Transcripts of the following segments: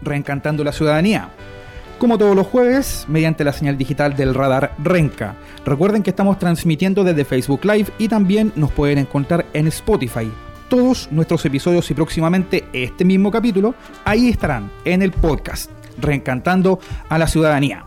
Reencantando la Ciudadanía. Como todos los jueves, mediante la señal digital del radar Renca. Recuerden que estamos transmitiendo desde Facebook Live y también nos pueden encontrar en Spotify. Todos nuestros episodios y próximamente este mismo capítulo ahí estarán en el podcast Reencantando a la Ciudadanía.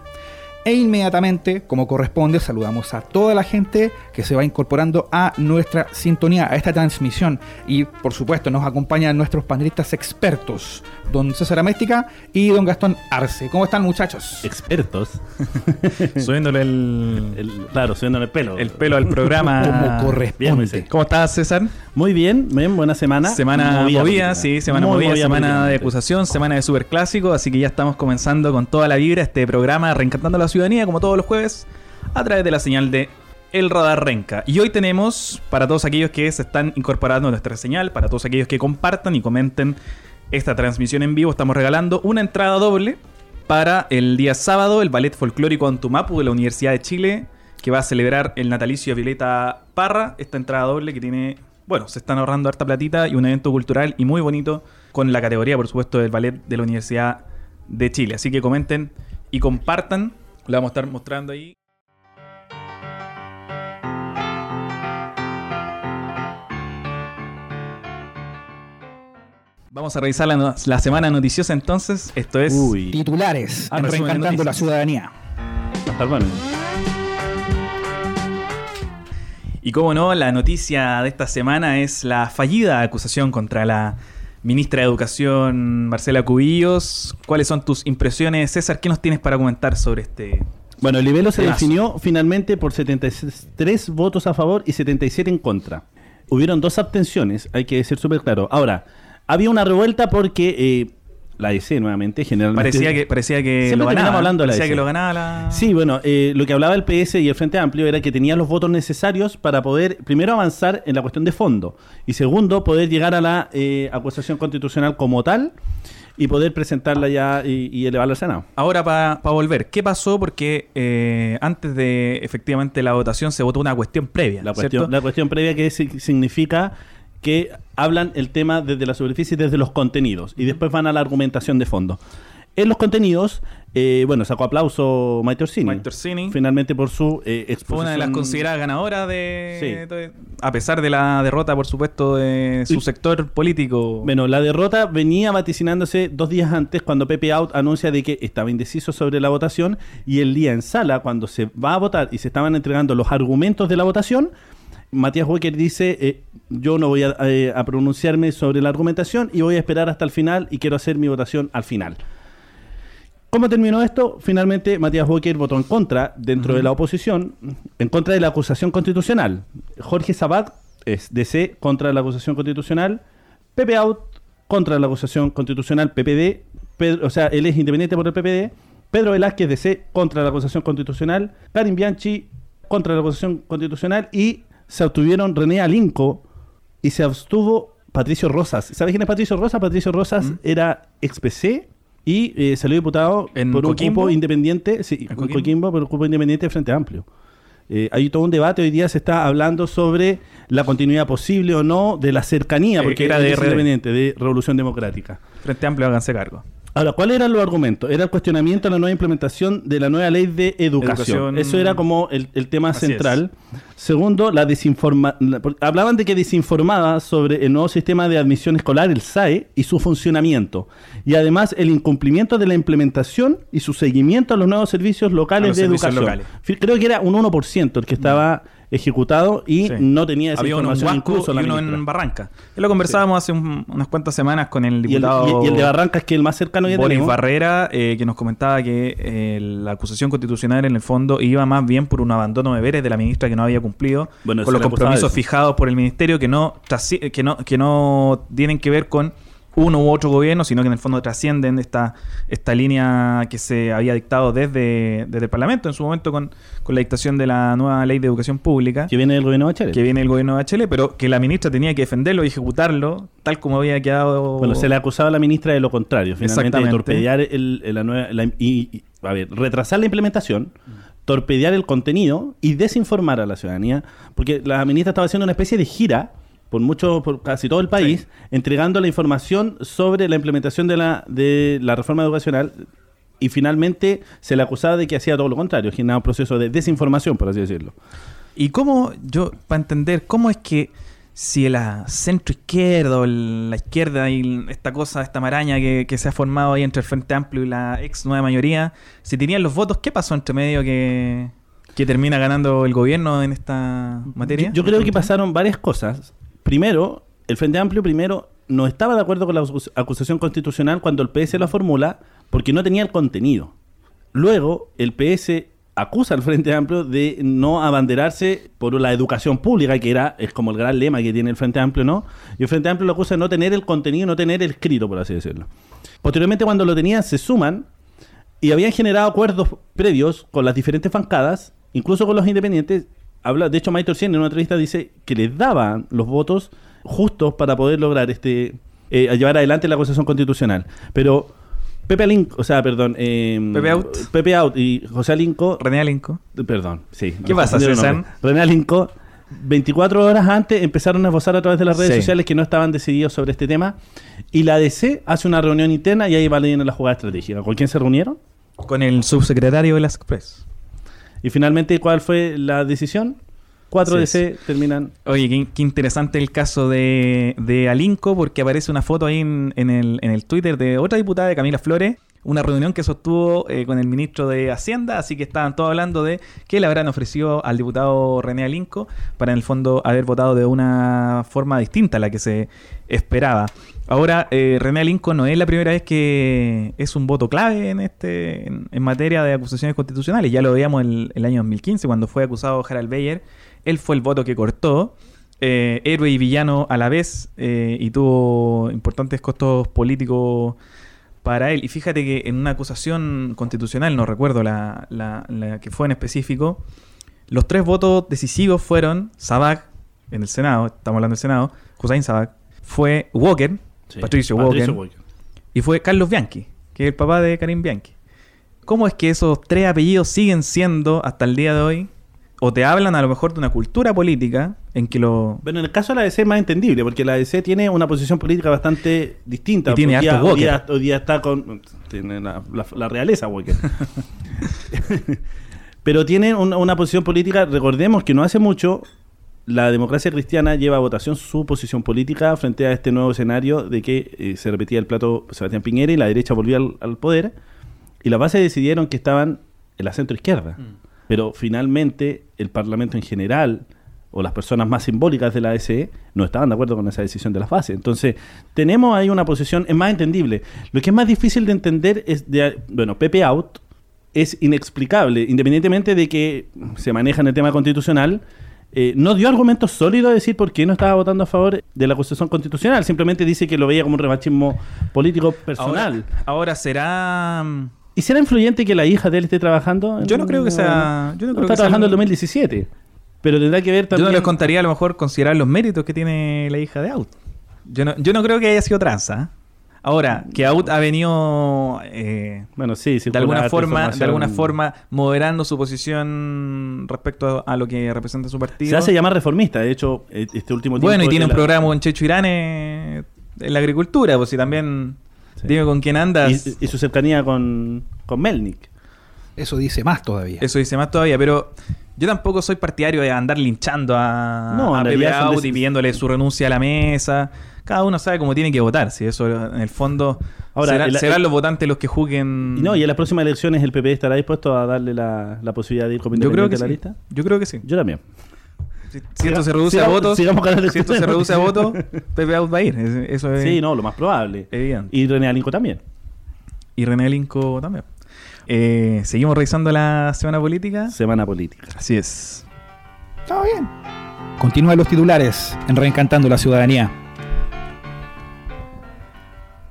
E inmediatamente, como corresponde, saludamos a toda la gente que se va incorporando a nuestra sintonía, a esta transmisión. Y por supuesto, nos acompañan nuestros panelistas expertos, don César Améstica y don Gastón Arce. ¿Cómo están, muchachos? Expertos. subiéndole el, Claro, subiéndole el pelo. El pelo al programa. Como corresponde. ¿Cómo estás, César? Muy bien, bien, buena semana. Semana movida, sí, semana movida, semana de acusación, semana de superclásico, así que ya estamos comenzando con toda la vibra este programa Reencantando la Ciudadanía, como todos los jueves, a través de la señal de El Radar Renca. Y hoy tenemos, para todos aquellos que se están incorporando a nuestra señal, para todos aquellos que compartan y comenten esta transmisión en vivo, estamos regalando una entrada doble para el día sábado, el Ballet Folclórico Antumapu de la Universidad de Chile, que va a celebrar el natalicio de Violeta Parra, esta entrada doble que tiene bueno, se están ahorrando harta platita y un evento cultural y muy bonito con la categoría, por supuesto, del ballet de la Universidad de Chile. Así que comenten y compartan. Lo vamos a estar mostrando ahí. Vamos a revisar la, la semana noticiosa entonces. Esto es Uy. titulares Ah, Reencantando la. Ciudadanía. Hasta el bueno. Y como no, la noticia de esta semana es la fallida acusación contra la ministra de Educación, Marcela Cubillos. ¿Cuáles son tus impresiones, César? ¿Qué nos tienes para comentar sobre este? Bueno, el libelo se definió finalmente por 73 votos a favor y 77 en contra. Hubieron dos abstenciones, hay que ser súper claro. Ahora, había una revuelta porque eh, la DC nuevamente, generalmente... Parecía que, parecía que lo ganaba. hablando de la parecía DC. que lo ganaba la. Sí, bueno, eh, lo que hablaba el PS y el Frente Amplio era que tenía los votos necesarios para poder, primero, avanzar en la cuestión de fondo y segundo, poder llegar a la eh, acusación constitucional como tal y poder presentarla ya y, y elevarla al Senado. Ahora, para volver, ¿qué pasó? Porque eh, antes de efectivamente la votación se votó una cuestión previa. La ¿cierto? cuestión, la cuestión previa que si- significa que hablan el tema desde la superficie y desde los contenidos y después van a la argumentación de fondo. En los contenidos, eh, bueno, sacó aplauso Maite Orsini. Maite Orsini. Finalmente por su eh, Fue exposición. una de las consideradas ganadoras de, Sí. de- A pesar de la derrota, por supuesto, de su Y- sector político. Bueno, la derrota venía vaticinándose dos días antes cuando Pepe Out anuncia de que estaba indeciso sobre la votación y el día en sala, cuando se va a votar y se estaban entregando los argumentos de la votación, Matías Walker dice, eh, yo no voy a, eh, a pronunciarme sobre la argumentación y voy a esperar hasta el final y quiero hacer mi votación al final. ¿Cómo terminó esto? Finalmente Matías Walker votó en contra dentro de la oposición, en contra de la acusación constitucional. Jorge Sabat es DC contra la acusación constitucional, Pepe Out contra la acusación constitucional PPD, Pedro- o sea, él es independiente por el PPD, Pedro Velázquez DC contra la acusación constitucional, Karim Bianchi contra la acusación constitucional y se obtuvieron René Alinco y se abstuvo Patricio Rosas. ¿Sabes quién es Patricio Rosas? Patricio Rosas era ex PC y eh, salió diputado ¿En por un cupo independiente, sí, ¿En en Coquimbo? Coquimbo, por un cupo independiente de Frente Amplio. Eh, hay todo un debate hoy día se está hablando sobre la continuidad posible o no de la cercanía, Eh, porque era de independiente de Revolución Democrática. Frente Amplio, háganse cargo. Ahora, ¿cuáles eran los argumentos? Era el cuestionamiento de la nueva implementación de la nueva ley de educación. Educación. Eso era como el, el tema Así central. Segundo, la desinforma la- por- hablaban de que desinformaba sobre el nuevo sistema de admisión escolar, el SAE, y su funcionamiento. Y además el incumplimiento de la implementación y su seguimiento a los nuevos servicios locales A los de servicios educación. locales. Creo que era un 1% el que estaba ejecutado y Sí. no tenía esa Había uno en Huasco incluso y uno ministra. en Barranca. Ya lo conversábamos hace un- unas cuantas semanas con el y, el, diputado y- y el de Barrancas, que es el más cercano que Boris tenemos. Barrera, eh, que nos comentaba que eh, la acusación constitucional en el fondo iba más bien por un abandono de deberes de la ministra que no había cumplido Bueno, con los compromisos fijados por el ministerio que no, que no que no tienen que ver con uno u otro gobierno, sino que en el fondo trascienden esta, esta línea que se había dictado desde, desde el Parlamento en su momento con, con la dictación de la nueva ley de educación pública Que viene del gobierno de Bachelet. que viene el gobierno de Bachelet, pero que la ministra tenía que defenderlo y ejecutarlo tal como había quedado. Bueno, se le acusaba a la ministra de lo contrario, finalmente de torpedear el, el- la nueva, la- y, y- a ver, retrasar la implementación, torpedear el contenido y desinformar a la ciudadanía, porque la ministra estaba haciendo una especie de gira por mucho, por casi todo el país, entregando la información sobre la implementación de la, de la reforma educacional y finalmente se le acusaba de que hacía todo lo contrario, generaba un proceso de desinformación, por así decirlo. ¿Y cómo, yo, para entender, cómo es que si la centro izquierda o la izquierda y esta cosa, esta maraña que, se ha formado ahí entre el Frente Amplio y la ex nueva mayoría, si tenían los votos, ¿qué pasó entre medio que, que termina ganando el gobierno en esta materia? Yo, creo que pasaron varias cosas. Primero, el Frente Amplio primero no estaba de acuerdo con la acusación constitucional cuando el PS la formula porque no tenía el contenido. Luego, el PS acusa al Frente Amplio de no abanderarse por la educación pública, que era es como el gran lema que tiene el Frente Amplio, ¿no? Y el Frente Amplio lo acusa de no tener el contenido, no tener el escrito, por así decirlo. Posteriormente, cuando lo tenían, se suman y habían generado acuerdos previos con las diferentes bancadas, incluso con los independientes. Habla, de hecho, Maite Orsien en una entrevista dice que les daban los votos justos para poder lograr este eh, llevar adelante la acusación constitucional. Pero Pepe Alinco, o sea, perdón. Eh, Pepe Out. Pepe Out y José Alinco. René Alinco. Perdón, sí. ¿Qué pasa, César? René Alinco. 24 horas antes empezaron a esbozar a través de las redes sociales que no estaban decididos sobre este tema. Y la DC hace una reunión interna y ahí va leyendo la jugada estratégica. ¿Con quién se reunieron? Con el subsecretario de las Express. Y finalmente, ¿cuál fue la decisión? 4 DC terminan. Oye, qué, interesante el caso de, de, Alinco, porque aparece una foto ahí en, el, en el Twitter de otra diputada de Camila Flores, una reunión que sostuvo eh, con el ministro de Hacienda, así que estaban todos hablando de qué le habrán ofrecido al diputado René Alinco para en el fondo haber votado de una forma distinta a la que se esperaba. Ahora, eh, René Alinco no es la primera vez que es un voto clave en este en, materia de acusaciones constitucionales. Ya lo veíamos en el año 2015 cuando fue acusado Harald Beyer él fue el voto que cortó. Eh, héroe y villano a la vez eh, y tuvo importantes costos políticos para él. Y fíjate que en una acusación constitucional, no recuerdo la, que fue en específico, los tres votos decisivos fueron Sabac en el Senado, estamos hablando del Senado, Hussein Sabac, fue Walker, Patricio, Walker, y fue Carlos Bianchi, que es el papá de Karim Bianchi. ¿Cómo es que esos tres apellidos siguen siendo hasta el día de hoy o te hablan a lo mejor de una cultura política en que lo... Bueno, en el caso de la ADC es más entendible, porque la ADC tiene una posición política bastante distinta. Y tiene hoy, hoy, día, hoy, día, está con... Tiene la, realeza, Walker. Pero tiene una posición política, recordemos que no hace mucho la democracia cristiana lleva a votación su posición política frente a este nuevo escenario de que eh, se repetía el plato Sebastián Piñera y la derecha volvía al, poder, y las bases decidieron que estaban en la centro izquierda. Mm pero finalmente el Parlamento en general o las personas más simbólicas de la ASE no estaban de acuerdo con esa decisión de las bases. Entonces, tenemos ahí una posición, es más entendible. Lo que es más difícil de entender es, de, bueno, Pepe Out es inexplicable, independientemente de que se maneja en el tema constitucional, eh, no dio argumentos sólidos a decir por qué no estaba votando a favor de la Constitución Constitucional, simplemente dice que lo veía como un revanchismo político personal. ahora será ¿Y será influyente que la hija de él esté trabajando? Yo no creo que sea. Yo no creo está trabajando en el 2017. Pero tendrá que ver también. Yo no les contaría a lo mejor considerar los méritos que tiene la hija de Out. Yo no, yo no creo que haya sido tranza. Ahora, que Out ha venido eh, bueno, sí, de alguna forma, de alguna forma moderando su posición respecto a, lo que representa su partido. Se hace llamar reformista, de hecho, e, este último tiempo. Bueno, y tiene un programa en Checho Irán en la agricultura, pues si también Dime con quién andas. Y, su cercanía con, con Melnik. Eso dice más todavía. Eso dice más todavía, pero yo tampoco soy partidario de andar linchando a, no, a Pepe y pidiéndole su renuncia a la mesa. Cada uno sabe cómo tiene que votar. Si eso en el fondo Ahora, serán los votantes los que juzguen. Y no, y en las próximas elecciones el PP estará dispuesto a darle la, la posibilidad de ir como yo creo que a la lista. Yo creo que sí. Yo también. Si, esto se reduce a votos, si esto se reduce a votos, Pepe Out va a ir. Eso es sí, no, lo más probable. Y René Alinco también. Y René Alinco también. Eh, Seguimos revisando la semana política. Semana política. Así es. Está bien. Continúan los titulares en Reencantando la Ciudadanía.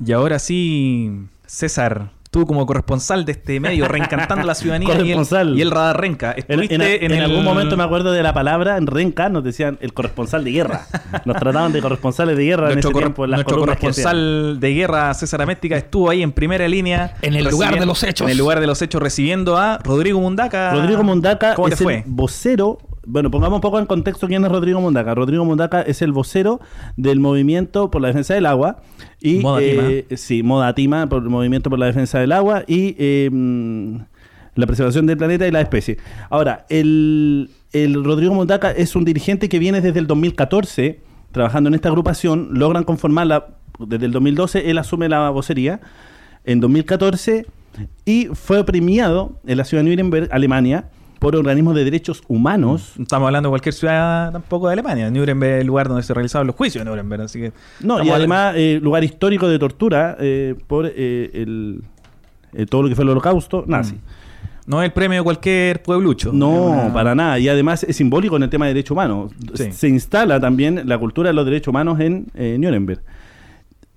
Y ahora sí, César, tú como corresponsal de este medio, reencantando la ciudadanía y el, y el, radar Renca. en, algún momento me acuerdo de la palabra, en Renca nos decían el corresponsal de guerra. Nos trataban de corresponsales de guerra nuestro en ese tiempo, Nuestro corresponsal de guerra, César Améstica, estuvo ahí en primera línea. En el lugar de los hechos. En el lugar de los hechos, recibiendo a Rodrigo Mundaca. Rodrigo Mundaca ¿Cómo es fue? el vocero bueno, pongamos un poco en contexto quién es Rodrigo Mundaca. Rodrigo Mundaca es el vocero del movimiento por la defensa del agua. Y, Moda eh, sí, Moda Tima, por el movimiento por la defensa del agua y eh, mm, la preservación del planeta y la especie. Ahora, el, el Rodrigo Mundaca es un dirigente que viene desde el 2014 trabajando en esta agrupación, logran conformarla desde el 2012, él asume la vocería en 2014 y fue premiado en la ciudad de Nuremberg, Alemania, por organismos de derechos humanos. No estamos hablando de cualquier ciudad tampoco de Alemania. Nuremberg es el lugar donde se realizaban los juicios de Nuremberg, así que... No, y además eh, lugar histórico de tortura eh, por eh, el, todo lo que fue el holocausto nazi. No es el premio de cualquier pueblucho. No, una- para nada. Y además es simbólico en el tema de derechos humanos. Sí. Se instala también la cultura de los derechos humanos en Nuremberg.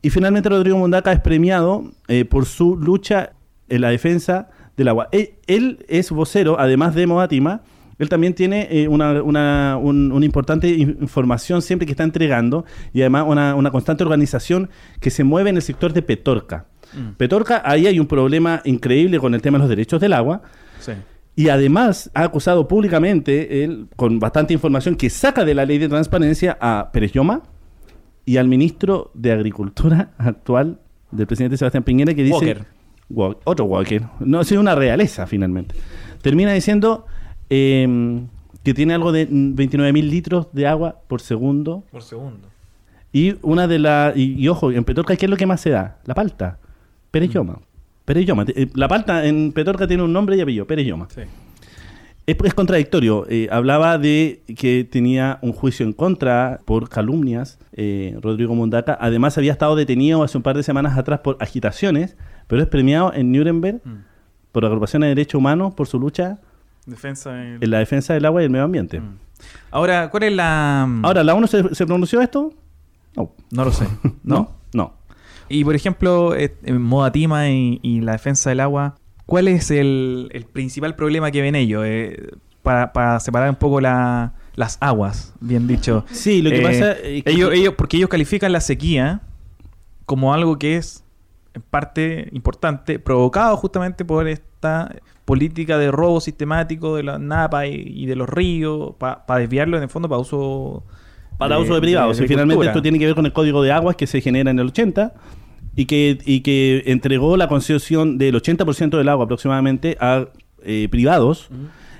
Y finalmente Rodrigo Mundaca es premiado eh, por su lucha en la defensa del agua. Él, él es vocero, además de Moatima, él también tiene eh, una, una- un- una importante in- información siempre que está entregando y además una, una constante organización que se mueve en el sector de Petorca. Mm. Petorca, ahí hay un problema increíble con el tema de los derechos del agua. Sí. Y además ha acusado públicamente, él, con bastante información que saca de la ley de transparencia, a Pérez Lloma y al ministro de Agricultura actual del presidente Sebastián Piñera, que dice... Walker. Otro Walker. No, es una realeza, finalmente. Termina diciendo eh, que tiene algo de 29 mil litros de agua por segundo. Por segundo. Y una de las... Y, y ojo, en Petorca, ¿qué es lo que más se da? La palta. Pérez Lloma. Pérez Lloma. Eh, La palta en Petorca tiene un nombre y apellido, Pérez Lloma. Sí. Es, es contradictorio. Eh, hablaba de que tenía un juicio en contra por calumnias, eh, Rodrigo Mundaca. Además, había estado detenido hace un par de semanas atrás por agitaciones, pero es premiado en Nuremberg Mm. por agrupaciones de derechos humanos por su lucha Defensa del- en la defensa del agua y el medio ambiente. Mm. Ahora, ¿cuál es la...? Ahora, ¿la ONU se, se pronunció esto? No. No lo sé. ¿No? No. Y por ejemplo, eh, en Moda Tima y, y la defensa del agua, ¿cuál es el, el principal problema que ven ellos? Eh, para, para separar un poco la- las aguas, bien dicho. Sí, lo que Eh, pasa es que- ellos, ellos, porque ellos califican la sequía como algo que es en parte importante, provocado justamente por esta política de robo sistemático de la napa y, y de los ríos, para desviarlo en el fondo para uso para de- uso de privados. y finalmente esto tiene que ver con el código de aguas que se genera en el 80 y que, y que entregó la concesión del 80% del agua aproximadamente a eh, privados,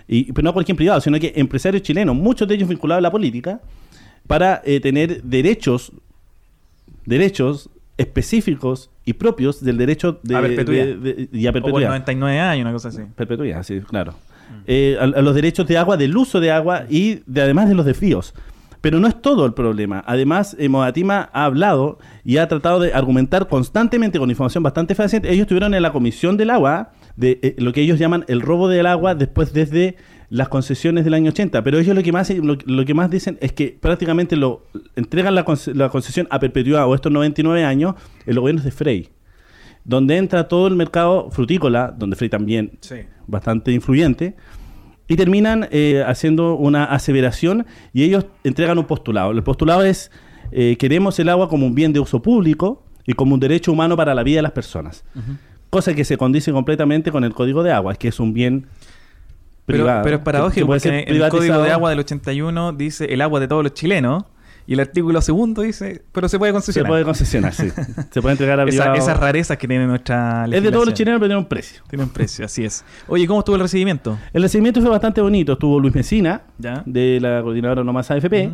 y, pero no a cualquier privado, sino que empresarios chilenos, muchos de ellos vinculados a la política, para eh, tener derechos, derechos específicos y propios del derecho de, A perpetuidad. de- de- y a O por perpetuidad. 99 años, una cosa así. Perpetuidad, sí, claro. Eh, a, a los derechos de agua, del uso de agua y de, además de los desvíos. Pero no es todo el problema. Además, eh, Modatima ha hablado y ha tratado de argumentar constantemente con información bastante fehaciente. Ellos estuvieron en la Comisión del Agua, de eh, lo que ellos llaman el robo del agua después desde las concesiones del año 80. Pero ellos lo que más, lo, lo que más dicen es que prácticamente lo entregan la, la concesión a perpetuidad o estos 99 años en los gobiernos de Frey donde entra todo el mercado frutícola, donde Frey también Sí. bastante influyente, y terminan eh, haciendo una aseveración y ellos entregan un postulado. El postulado es, eh, queremos el agua como un bien de uso público y como un derecho humano para la vida de las personas. Cosa que se condice completamente con el Código de Aguas, que es un bien Pero, pero es paradójico porque en el Código de Agua del 81 dice el agua de todos los chilenos y el artículo segundo dice, pero se puede Se concesionar. puede concesionar, sí. Se puede entregar a Esa- esas rarezas que tiene nuestra Es de todos los legislación. chilenos, pero tiene un precio. Tiene un precio, así es. Oye, ¿cómo estuvo el recibimiento? El recibimiento fue bastante bonito. Estuvo Luis Mesina, ¿Ya? de la coordinadora Nomás AFP.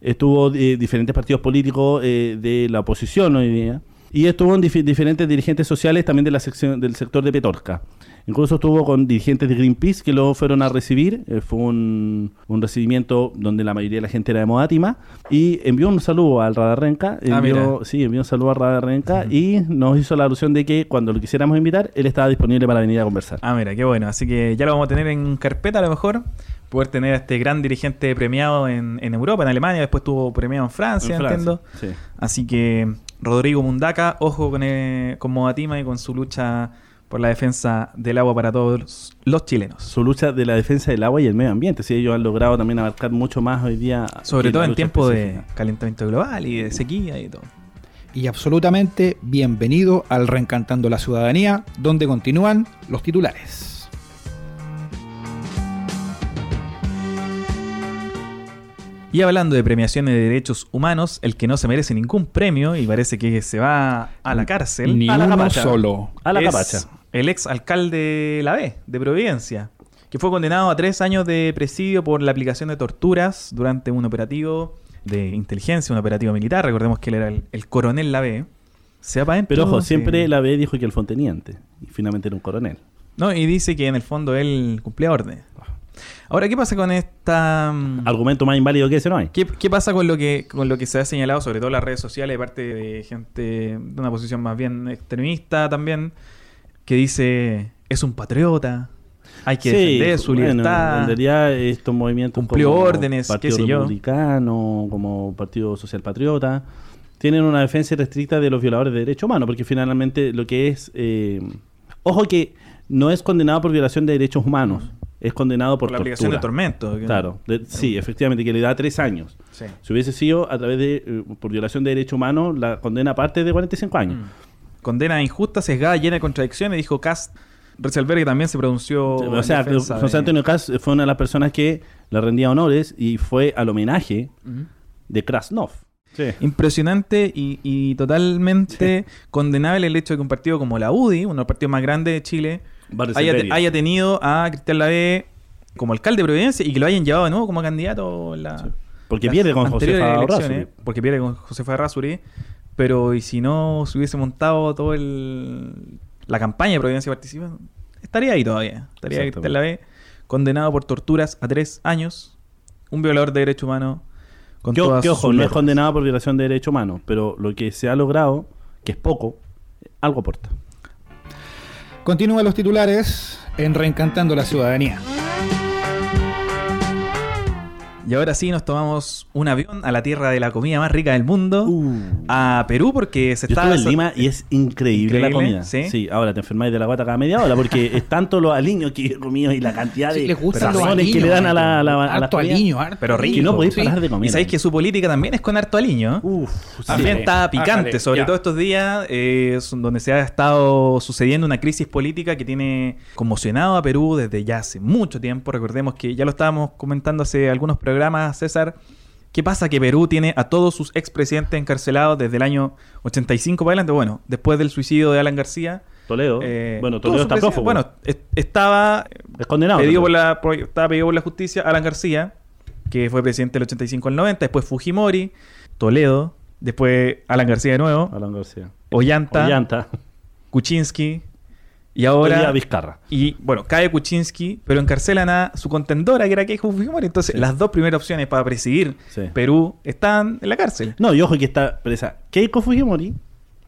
Estuvo eh, diferentes partidos políticos eh, de la oposición hoy día. Y estuvo en dif- diferentes dirigentes sociales también de la sección del sector de Petorca. Incluso estuvo con dirigentes de Greenpeace que lo fueron a recibir. Eh, fue un, un recibimiento donde la mayoría de la gente era de Modátima. Y envió un saludo al Radar Renca. Ah, Envió, sí, envió un saludo al Radar Renca y nos hizo la alusión de que cuando lo quisiéramos invitar, él estaba disponible para venir a conversar. Ah, mira, qué bueno. Así que ya lo vamos a tener en carpeta a lo mejor. Poder tener a este gran dirigente premiado en, en Europa, en Alemania, después estuvo premiado en Francia, En Francia, entiendo. sí. Así que Rodrigo Mundaca, ojo con, eh, con Modatima y con su lucha por la defensa del agua para todos los chilenos. su lucha de la defensa del agua y el medio ambiente. Sí, ellos han logrado también abarcar mucho más hoy día. Sobre todo en lucha tiempo de calentamiento global y de sequía y todo. Y absolutamente bienvenido al Reencantando la Ciudadanía, donde continúan los titulares. Y hablando de premiaciones de derechos humanos, el que no se merece ningún premio y parece que se va a la cárcel. Ni a la uno capacha, solo. A la es capacha. El ex alcalde La B, de Providencia, que fue condenado a tres años de presidio por la aplicación de torturas durante un operativo de inteligencia, un operativo militar. Recordemos que él era el, el coronel La B. Se va para Pero ojo, siempre la B dijo que él fue un teniente. Y finalmente era un coronel. No, y dice que en el fondo él cumplía órdenes. Ahora, ¿qué pasa con esta... mm, Argumento más inválido que ese no hay. ¿Qué, qué pasa con lo que con lo que se ha señalado, sobre todo en las redes sociales, de parte de gente de una posición más bien extremista también, que dice es un patriota, hay que defender su bueno, libertad? En realidad, estos movimientos Cumplió como órdenes, qué Partido sé yo. Republicano, como Partido Social Patriota, tienen una defensa restricta de los violadores de derechos humanos, porque finalmente lo que es. eh, ojo que no es condenado por violación de derechos humanos, es condenado por, por la aplicación de tortura. tormento. Claro, de- sí, efectivamente, que le da tres años. Sí. Si hubiese sido a través de eh, por violación de derechos humanos, la condena parte de 45 años. Mm. Condena injusta, sesgada, llena de contradicciones, dijo Cast. Reselberg también se pronunció. Sí, o sea, José de- Antonio Kass fue una de las personas que le rendía honores y fue al homenaje de Krasnov. Sí. Impresionante y, y totalmente condenable el hecho de que un partido como la UDI, uno de los partidos más grandes de Chile, haya, te- haya tenido a Cristian Lavé como alcalde de Providencia y que lo hayan llevado de nuevo como candidato la. Porque las pierde con Josefa Urrazu. Porque pierde con Josefa Razuri. Pero y si no se hubiese montado todo el la campaña de Providencia Participa, estaría ahí todavía. Estaría Exactamente. Cristian Lavé condenado por torturas a tres años, un violador de derechos humanos. Con Que, todas que, sus ojo, no es condenado por violación de derechos humanos, pero lo que se ha logrado, que es poco, algo aporta. Continúan los titulares en Reencantando la Ciudadanía. Y ahora sí nos tomamos un avión a la tierra de la comida más rica del mundo, a Perú, porque se Uh. Está... estuve en Lima y es increíble, la comida. ¿sí? ahora te enfermáis de la guata cada media hora porque es tanto los aliños que he comido y la cantidad de Sí, les gustan los razones que le dan a la, a la, a harto aliño, harto Pero rico. Que no podéis Sí. parar de comer. Y sabéis que su política también es con harto aliño. Uf, También sí. está picante, Ájale, sobre ya. todo estos días, eh, donde se ha estado sucediendo una crisis política que tiene conmocionado a Perú desde ya hace mucho tiempo. Recordemos que ya lo estábamos comentando hace algunos programas, César. ¿Qué pasa? Que Perú tiene a todos sus expresidentes encarcelados desde el año 85 para adelante. Bueno, después del suicidio de Alan García. Toledo. eh, bueno, Toledo está prófugo. Bueno, es- estaba es condenado. pedido por la, estaba pedido por la justicia Alan García, que fue presidente del 85 al 90, después Fujimori, Toledo, después Alan García de nuevo, Alan García. Ollanta, Ollanta. Kuczynski y ahora Vizcarra. y bueno, cae Kuczynski, pero encarcelan a su contendora que era Keiko Fujimori, entonces Sí. las dos primeras opciones para presidir Sí. Perú están en la cárcel. No, y ojo que está presa Keiko Fujimori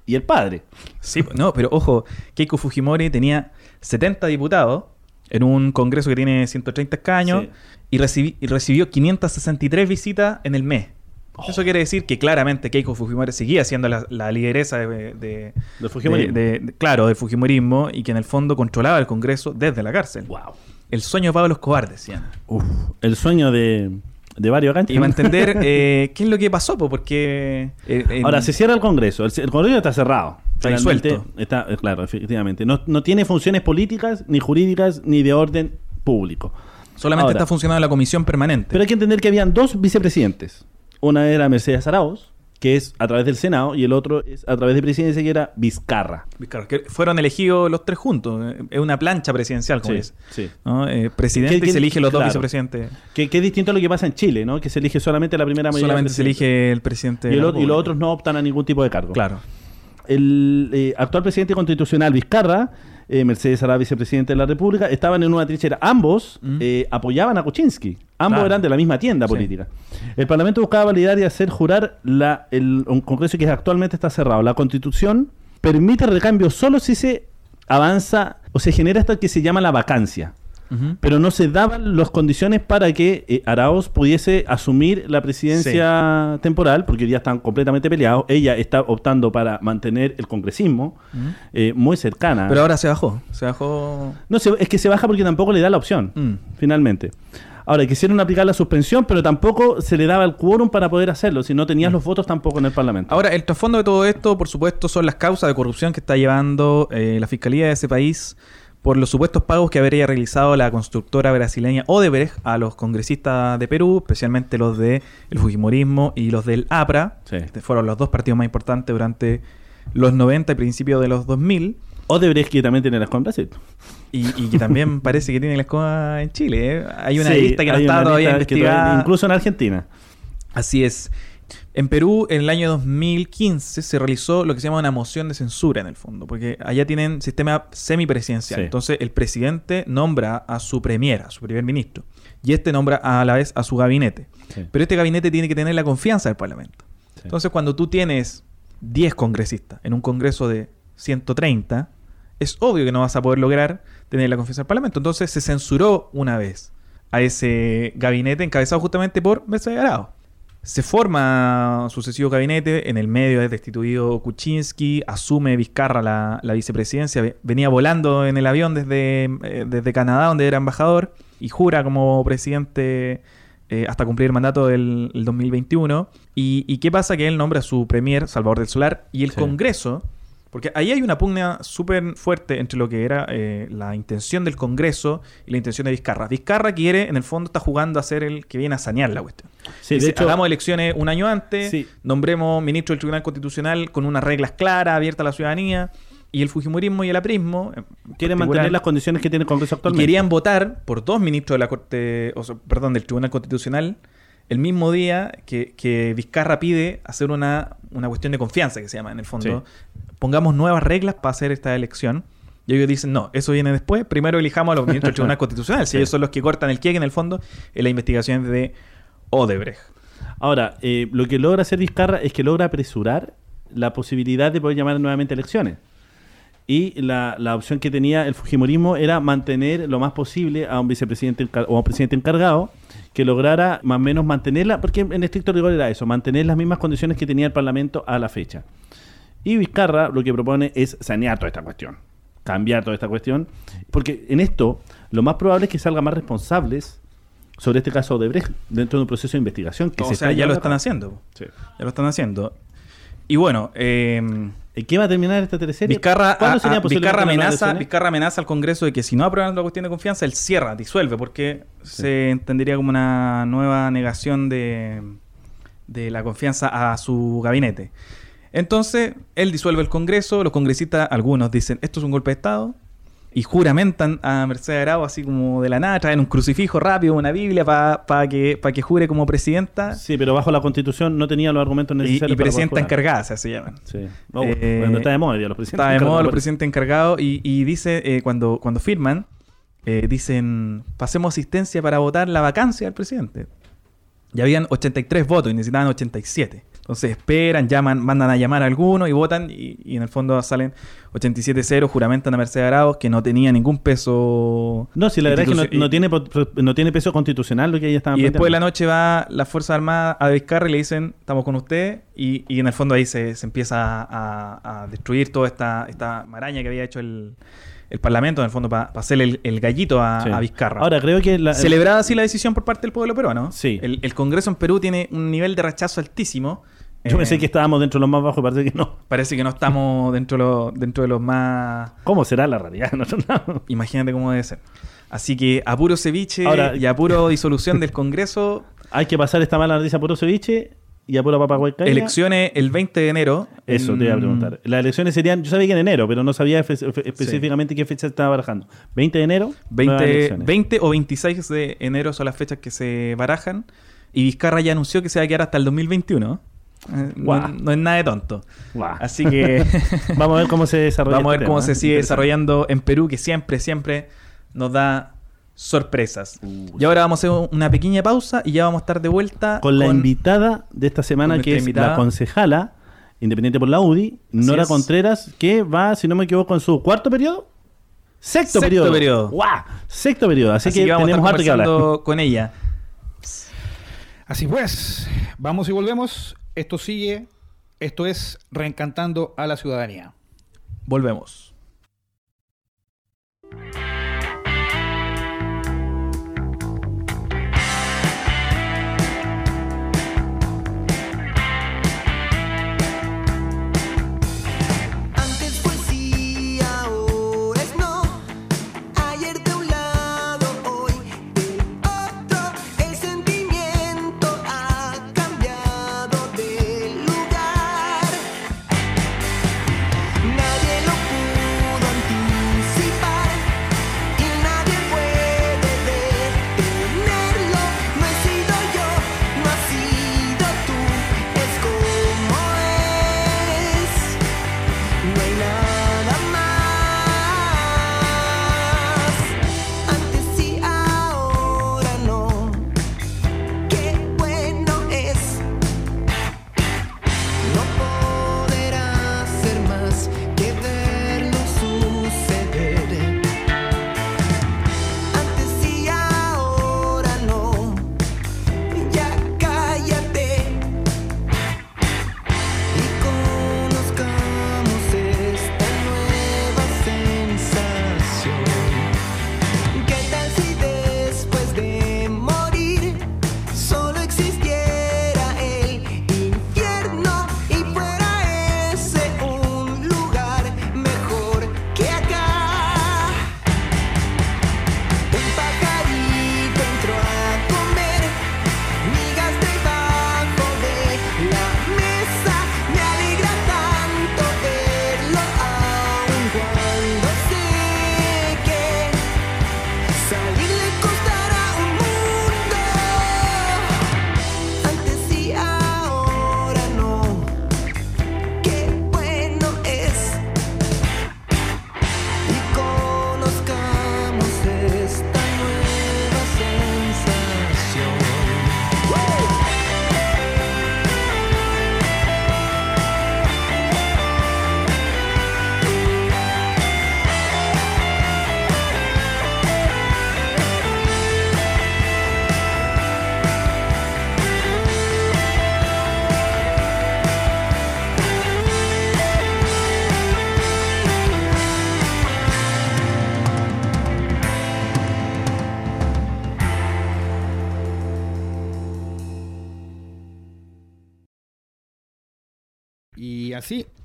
y el padre. Sí, no, pero ojo, Keiko Fujimori tenía 70 diputados en un congreso que tiene 130 escaños Sí. y, recibi- y recibió 563 visitas en el mes. Oh. Eso quiere decir que claramente Keiko Fujimori seguía siendo la, la lideresa de, de- Fujimorismo. de- claro, del Fujimorismo y que en el fondo controlaba el Congreso desde la cárcel. Wow. El sueño de Pablo Escobar, decían. Uf, el sueño de, de varios acá. Y va a entender eh, qué es lo que pasó, po, porque... eh, en- Ahora, se cierra el Congreso. El, el Congreso está cerrado. Está disuelto. Está, eh, claro, efectivamente. No, no tiene funciones políticas, ni jurídicas, ni de orden público. solamente Ahora, está funcionando la comisión permanente. Pero hay que entender que habían dos vicepresidentes. Una era Mercedes Arauz, que es a través del Senado, y el otro es a través de presidencia, que era Vizcarra. Claro, que fueron elegidos los tres juntos. Es una plancha presidencial, como Sí, dice. sí. ¿no? Eh, presidente ¿Qué- y se elige los dos vicepresidentes. Que, que es distinto a lo que pasa en Chile, ¿no? Que se elige solamente la primera mayoría. Solamente se elige el presidente. Y, el los otros no optan a ningún tipo de cargo. Claro. El eh, actual presidente constitucional Vizcarra, eh, Mercedes Ará, vicepresidente de la República, estaban en una trinchera. Ambos Mm. eh, apoyaban a Kuczynski. Ambos Claro. eran de la misma tienda Sí. política. El Parlamento buscaba validar y hacer jurar la, el, un Congreso que actualmente está cerrado. La Constitución permite recambio solo si se avanza o se genera esto que se llama la vacancia Pero no se daban las condiciones para que eh, pudiese asumir la presidencia temporal, porque ya están completamente peleados. Ella está optando para mantener el congresismo eh, muy cercana. Pero ahora se bajó. Se bajó. no, se- es que se baja porque tampoco le da la opción, Mm. finalmente. Ahora, quisieron aplicar la suspensión, pero tampoco se le daba el quórum para poder hacerlo. Si no tenías los votos tampoco en el Parlamento. Ahora, el trasfondo de todo esto, por supuesto, son las causas de corrupción que está llevando eh, la fiscalía de ese país por los supuestos pagos que habría realizado la constructora brasileña Odebrecht a los congresistas de Perú, especialmente los del Fujimorismo y los del APRA. Este fueron los dos partidos más importantes durante los 90 y principios de los 2000. Odebrecht que también tiene la escoba en Brasil. Y, que también parece que tiene la escoba en Chile. ¿eh? Hay una lista que no está todavía investigada. incluso en Argentina. Así es. En Perú, en el año 2015, se realizó lo que se llama una moción de censura en el fondo, porque allá tienen sistema semipresidencial. Entonces, el presidente nombra a su premier, a su primer ministro, y este nombra a la vez a su gabinete. Pero este gabinete tiene que tener la confianza del Parlamento. Entonces, cuando tú tienes 10 congresistas en un congreso de 130, es obvio que no vas a poder lograr tener la confianza del Parlamento. Entonces, se censuró una vez a ese gabinete encabezado justamente por Mercedes Arao. Se forma sucesivo gabinete, en el medio es destituido Kuczynski, asume Vizcarra la, vicepresidencia, venía volando en el avión desde, eh, desde Canadá, donde era embajador, y jura como presidente eh, hasta cumplir el mandato del 2021. Y, qué pasa? Que él nombra a su premier, Salvador del Solar, y el Congreso porque ahí hay una pugna súper fuerte entre lo que era eh, la intención del Congreso y la intención de Vizcarra. Vizcarra quiere, en el fondo, está jugando a ser el que viene a sanear la cuestión. Sí, de hecho, hagamos elecciones un año antes, nombremos ministro del Tribunal Constitucional con unas reglas claras, abiertas a la ciudadanía. Y el Fujimorismo y el aprismo quieren mantener las condiciones que tiene el Congreso actualmente. querían votar por dos ministros de la Corte, o perdón, del Tribunal Constitucional el mismo día que, Vizcarra pide hacer una, una, cuestión de confianza, que se llama en el fondo, pongamos nuevas reglas para hacer esta elección. Y ellos dicen, no, eso viene después. Primero elijamos a los ministros del Tribunal Constitucional. Si ellos son los que cortan el quieque en el fondo en la investigación de Odebrecht. Ahora, eh, lo que logra hacer Vizcarra es que logra apresurar la posibilidad de poder llamar nuevamente elecciones. Y la, la, opción que tenía el Fujimorismo era mantener lo más posible a un vicepresidente o a un presidente encargado que lograra más o menos mantenerla, porque en estricto rigor era eso, mantener las mismas condiciones que tenía el Parlamento a la fecha. Y Vizcarra lo que propone es sanear toda esta cuestión, cambiar toda esta cuestión, porque en esto lo más probable es que salgan más responsables sobre este caso de Brecht dentro de un proceso de investigación. Que se ya lo están haciendo. Ya lo están haciendo. Y bueno, eh, ¿En qué va a terminar esta teleserie? Vizcarra, Vizcarra, amenaza, Vizcarra amenaza al Congreso de que si no aprueban la cuestión de confianza, él cierra, disuelve, porque se entendería como una nueva negación de, de la confianza a su gabinete. Entonces, él disuelve el Congreso, los congresistas, algunos dicen, esto es un golpe de Estado, y juramentan a Mercedes Arao así como de la nada, traen un crucifijo rápido, una Biblia para que, que jure como presidenta. Sí, pero bajo la constitución no tenía los argumentos necesarios. Y, y presidenta encargada, se llaman. Sí. Eh, está de moda los presidentes Está de moda los presidentes encargados y, dice, eh, cuando, cuando firman, eh, dicen, pasemos asistencia para votar la vacancia del presidente. Ya habían 83 votos y necesitaban 87. Entonces esperan, llaman, mandan a llamar a alguno y votan y, en el fondo salen 87-0, juramentan a Mercedes Arauz que no tenía ningún peso. No, si la verdad es que no, tiene, no tiene peso constitucional lo que ella estaba Y después de la noche va la Fuerza Armada a Vizcarra y le dicen, estamos con usted y, en el fondo ahí se, empieza a, destruir toda esta, esta maraña que había hecho el, Parlamento, en el fondo, para hacerle el, gallito a, Vizcarra. Ahora, creo que... Celebrada así la decisión por parte del pueblo peruano. Sí. El, el Congreso en Perú tiene un nivel de rechazo altísimo yo pensé eh, que estábamos dentro de los más bajos, parece que no. Parece que no estamos dentro de, los, dentro de los más. ¿Cómo será la realidad Imagínate cómo debe ser. Así que a puro ceviche y a puro disolución del Congreso. Hay que pasar esta mala noticia a puro ceviche y a pura papa Elecciones el 20 de enero. Eso te iba a preguntar. Las elecciones serían, yo sabía que en enero, pero no sabía específicamente qué fecha estaba barajando. ¿20 de enero? 20, 20 o 26 de enero son las fechas que se barajan. Y Vizcarra ya anunció que se va a quedar hasta el 2021. Eh, no, es nada de tonto. Así que vamos a ver cómo se desarrolla. Vamos a ver cómo se sigue desarrollando en Perú, que siempre, siempre nos da sorpresas. y ahora vamos a hacer una pequeña pausa y ya vamos a estar de vuelta con, la invitada de esta semana, que es la concejala independiente por la UDI, Nora Contreras, que va, si no me equivoco, en su cuarto periodo. Sexto, periodo. Sexto periodo. Así, que, vamos tenemos a estar que con ella. Así pues, vamos y volvemos. Esto sigue, esto es Reencantando a la Ciudadanía. Volvemos.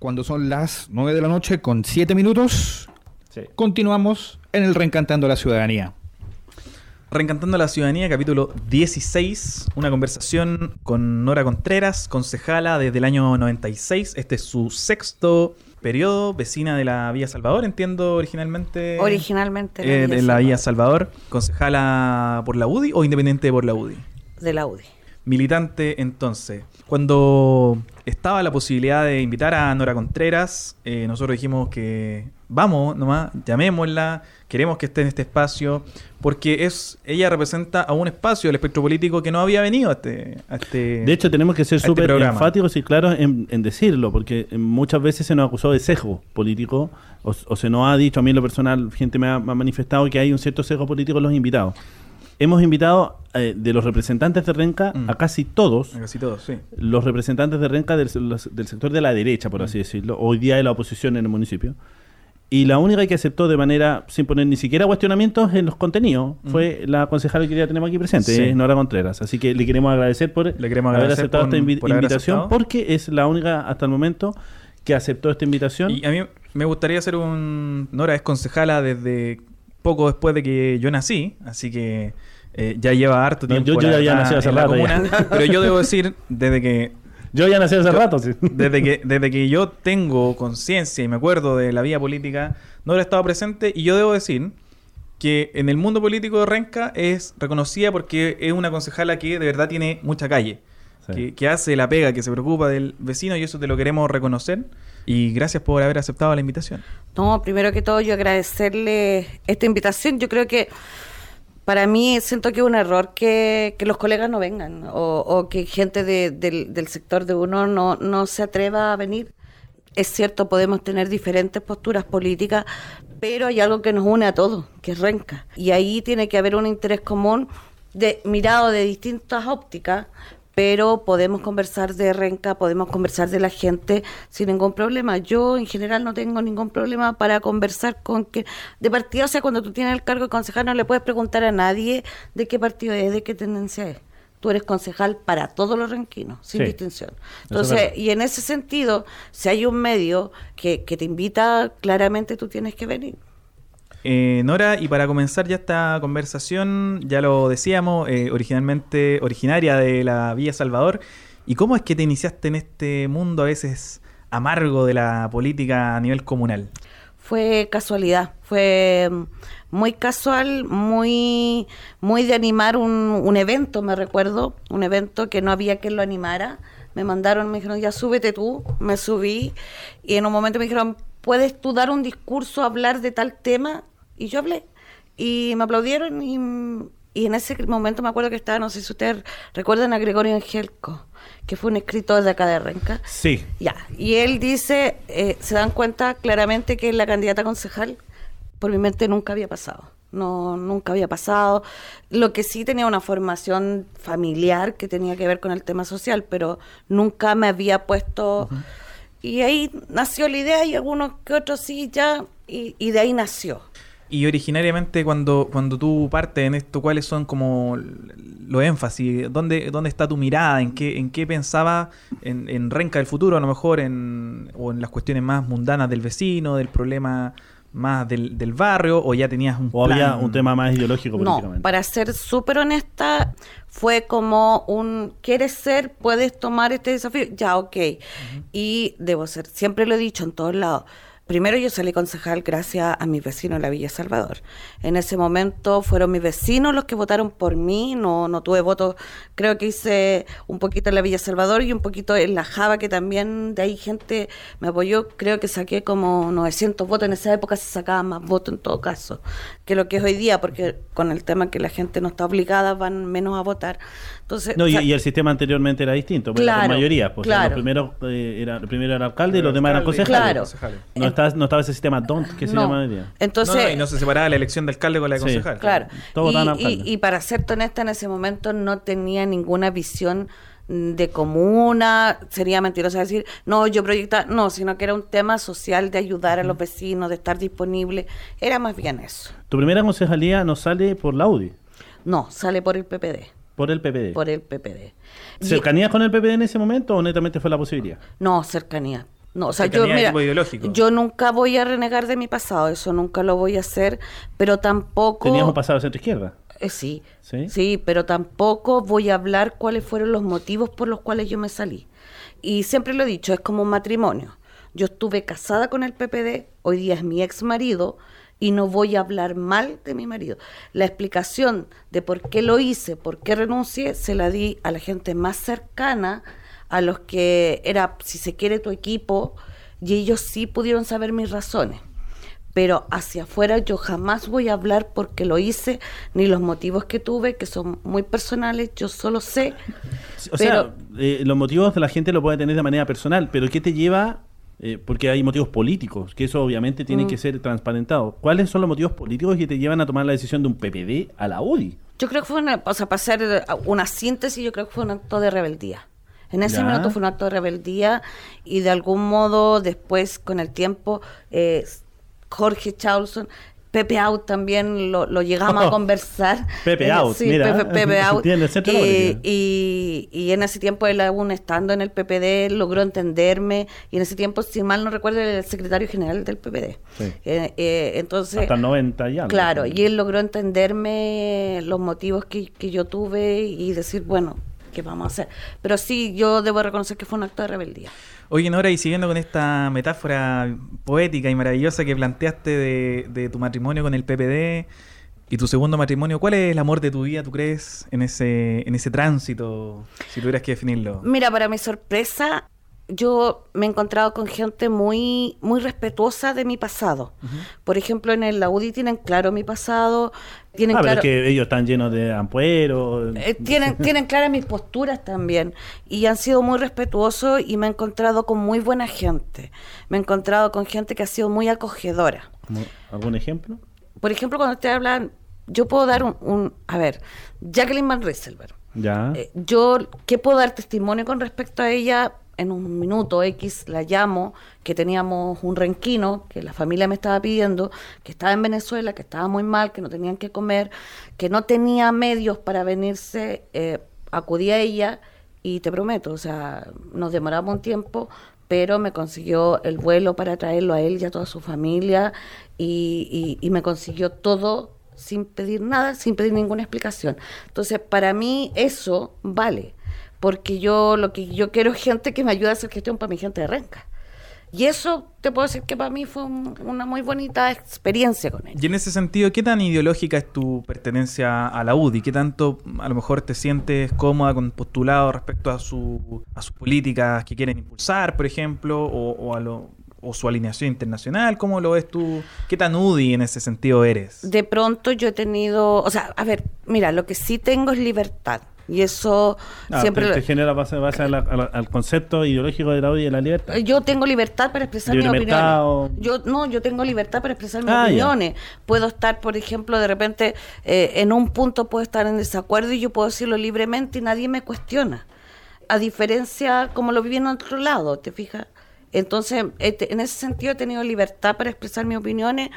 Cuando son las 9 de la noche con 7 minutos, continuamos en el Reencantando la Ciudadanía. Reencantando la Ciudadanía, capítulo 16, una conversación con Nora Contreras, concejala desde el año 96. Este es su sexto periodo, vecina de la Villa Salvador, entiendo originalmente. Originalmente. La eh, de la Villa Salvador, concejala por la UDI o independiente por la UDI. De la UDI. Militante entonces. Cuando estaba la posibilidad de invitar a Nora Contreras, eh, nosotros dijimos que vamos nomás, llamémosla, queremos que esté en este espacio, porque es ella representa a un espacio del espectro político que no había venido a este... este de hecho, tenemos que ser este súper enfáticos y claros en, decirlo, porque muchas veces se nos acusó de sesgo político, o, se nos ha dicho, a mí en lo personal, gente me ha, manifestado que hay un cierto sesgo político en los invitados hemos invitado eh, de los representantes de Renca mm. a casi todos. A casi todos, sí. Los representantes de Renca del, del sector de la derecha, por mm. así decirlo. Hoy día de la oposición en el municipio. Y la única que aceptó de manera, sin poner ni siquiera cuestionamientos en los contenidos, fue la concejala que ya tenemos aquí presente, Nora Contreras. Así que le queremos agradecer por le queremos haber aceptado esta invitación, porque es la única hasta el momento que aceptó esta invitación. Y a mí me gustaría hacer un... Nora es concejala desde poco después de que yo nací, así que eh, ya lleva harto tiempo. yo, ya, nací hace rato. pero yo debo decir, desde que yo ya nací hace rato, sí. Desde que, desde que yo tengo conciencia y me acuerdo de la vida política, no he estado presente y yo debo decir que en el mundo político de Renca es reconocida porque es una concejala que de verdad tiene mucha calle, que, hace la pega, que se preocupa del vecino y eso te lo queremos reconocer. Y gracias por haber aceptado la invitación. No, primero que todo yo agradecerle esta invitación. Yo creo que para mí siento que es un error que, los colegas no vengan o, que gente del, sector de uno no, no se atreva a venir. Es cierto, podemos tener diferentes posturas políticas, pero hay algo que nos une a todos, que es Renca. Y ahí tiene que haber un interés común de mirado de distintas ópticas, pero podemos conversar de renca, podemos conversar de la gente sin ningún problema. Yo en general no tengo ningún problema para conversar con que de partido, o sea, cuando tú tienes el cargo de concejal no le puedes preguntar a nadie de qué partido es, de qué tendencia es. Tú eres concejal para todos los renquinos, sin distinción. Entonces, y en ese sentido, si hay un medio que, que te invita, claramente tú tienes que venir. Eh, Nora, y para comenzar ya esta conversación, ya lo decíamos, eh, originalmente originaria de la Villa Salvador, ¿y cómo es que te iniciaste en este mundo a veces amargo de la política a nivel comunal? Fue casualidad, fue muy casual, muy, muy de animar un, un evento, me recuerdo, un evento que no había quien lo animara. Me mandaron, me dijeron, ya súbete tú, me subí y en un momento me dijeron, ¿puedes tú dar un discurso, hablar de tal tema? Y yo hablé. Y me aplaudieron y, en ese momento me acuerdo que estaba, no sé si ustedes recuerdan a Gregorio Angelco, que fue un escritor de acá de Renca. Sí. Ya. Y él dice, eh, se dan cuenta claramente que la candidata concejal por mi mente nunca había pasado. No, nunca había pasado. Lo que sí tenía una formación familiar que tenía que ver con el tema social, pero nunca me había puesto... Y ahí nació la idea y algunos que otros sí ya, y, y de ahí nació. Y originariamente cuando, cuando tú partes en esto, ¿cuáles son como los énfasis? ¿Dónde, ¿Dónde está tu mirada? ¿En qué, en qué pensaba en, en Renca del futuro a lo mejor? En, ¿O en las cuestiones más mundanas del vecino, del problema más del, del barrio? ¿O ya tenías un ¿O había un tema más ideológico políticamente? No, para ser súper honesta, fue como un, ¿quieres ser? ¿Puedes tomar este desafío? Ya, ok. Y debo ser, siempre lo he dicho en todos lados Primero yo salí concejal gracias a mis vecinos en la Villa Salvador. En ese momento fueron mis vecinos los que votaron por mí, no, no tuve votos, creo que hice un poquito en la Villa Salvador y un poquito en la Java, que también de ahí gente me apoyó, creo que saqué como 900 votos, en esa época se sacaba más votos en todo caso que lo que es hoy día, porque con el tema que la gente no está obligada van menos a votar. Entonces, no, y, el sistema anteriormente era distinto, la mayoría, pues los primeros eh, era, primero era alcalde y los demás eran concejales. No, estaba, no estaba ese sistema DONT que se llama hoy día. Entonces, y no se separaba la elección de alcalde con la de concejal. Claro. y, y, para ser honesta, en ese momento no tenía ninguna visión de comuna, sería mentiroso decir, no, yo proyectaba, no, sino que era un tema social de ayudar a los vecinos, de estar disponible, era más bien eso. ¿Tu primera concejalía no sale por la UDI? No, sale por el PPD Por el PPD. Por el PPD. ¿Cercanía con el PPD en ese momento o netamente fue la posibilidad? No, cercanía. No, o sea, yo, mira, yo nunca voy a renegar de mi pasado, eso nunca lo voy a hacer, pero tampoco... ¿Tenías un pasado de centro-izquierda? Eh, sí, sí, sí, pero tampoco voy a hablar cuáles fueron los motivos por los cuales yo me salí. Y siempre lo he dicho, es como un matrimonio. Yo estuve casada con el PPD, hoy día es mi ex marido, y no voy a hablar mal de mi marido. La explicación de por qué lo hice, por qué renuncié, se la di a la gente más cercana, a los que era, si se quiere, tu equipo, y ellos sí pudieron saber mis razones. Pero hacia afuera yo jamás voy a hablar porque lo hice, ni los motivos que tuve, que son muy personales, yo solo sé. O sea, eh, los motivos de la gente lo puede tener de manera personal, pero ¿qué te lleva eh, porque hay motivos políticos, que eso obviamente tiene que mm. ser transparentado. ¿Cuáles son los motivos políticos que te llevan a tomar la decisión de un PPD a la UDI? Yo creo que fue una, o sea, para hacer una síntesis, yo creo que fue un acto de rebeldía. En ese momento fue un acto de rebeldía y de algún modo después, con el tiempo, eh, Jorge Charlson Pepe Out también lo, llegamos a conversar. Pepe eh, Out, mira. Pepe, Out. y, y, en ese tiempo él aún estando en el PPD logró entenderme y en ese tiempo, si mal no recuerdo, era el secretario general del PPD. Eh, eh, entonces, Hasta el 90 ya. Claro, y él logró entenderme los motivos que, que yo tuve y decir, bueno, ¿qué vamos a hacer? Pero sí, yo debo reconocer que fue un acto de rebeldía. Oye, Nora, y siguiendo con esta metáfora poética y maravillosa que planteaste de, tu matrimonio con el PPD y tu segundo matrimonio, ¿cuál es el amor de tu vida, tú crees, en ese, en ese tránsito, si tuvieras que definirlo? Mira, para mi sorpresa, yo me he encontrado con gente muy, muy respetuosa de mi pasado. Por ejemplo, en el Audi tienen claro mi pasado, tienen ah, claro... que ellos están llenos de ampueros. Eh, tienen, tienen claras mis posturas también y han sido muy respetuosos y me he encontrado con muy buena gente. Me he encontrado con gente que ha sido muy acogedora. ¿Algún ejemplo? Por ejemplo, cuando ustedes hablan, yo puedo dar un... a ver, Jacqueline Van Rieselberg. Ya. Eh, yo, ¿qué puedo dar testimonio con respecto a ella? En un minuto X la llamo, que teníamos un renquino, que la familia me estaba pidiendo, que estaba en Venezuela, que estaba muy mal, que no tenían que comer, que no tenía medios para venirse, eh, acudí a ella y te prometo, o sea, nos demoramos un tiempo, pero me consiguió el vuelo para traerlo a él y a toda su familia y, y me consiguió todo sin pedir nada, sin pedir ninguna explicación. Entonces, para mí eso vale porque yo lo que yo quiero es gente que me ayude a hacer gestión para mi gente de Renca. Y eso te puedo decir que para mí fue una muy bonita experiencia con él. Y en ese sentido, ¿qué tan ideológica es tu pertenencia a la UDI? ¿Qué tanto a lo mejor te sientes cómoda con postulado respecto a, su, a sus políticas que quieren impulsar, por ejemplo, o, a lo, o su alineación internacional? ¿Cómo lo ves tú? ¿Qué tan UDI en ese sentido eres? De pronto yo he tenido, o sea, a ver, mira, lo que sí tengo es libertad. Y eso ah, siempre... Te, genera base, base al, concepto ideológico de la ODI y de la libertad. Yo tengo libertad para expresar mis opiniones. Yo, no, yo tengo libertad para expresar mis ah, opiniones. Puedo estar, por ejemplo, de repente eh, en un punto puedo estar en desacuerdo y yo puedo decirlo libremente y nadie me cuestiona. A diferencia como lo viví en otro lado, ¿te fijas? Entonces, este, en ese sentido he tenido libertad para expresar mis opiniones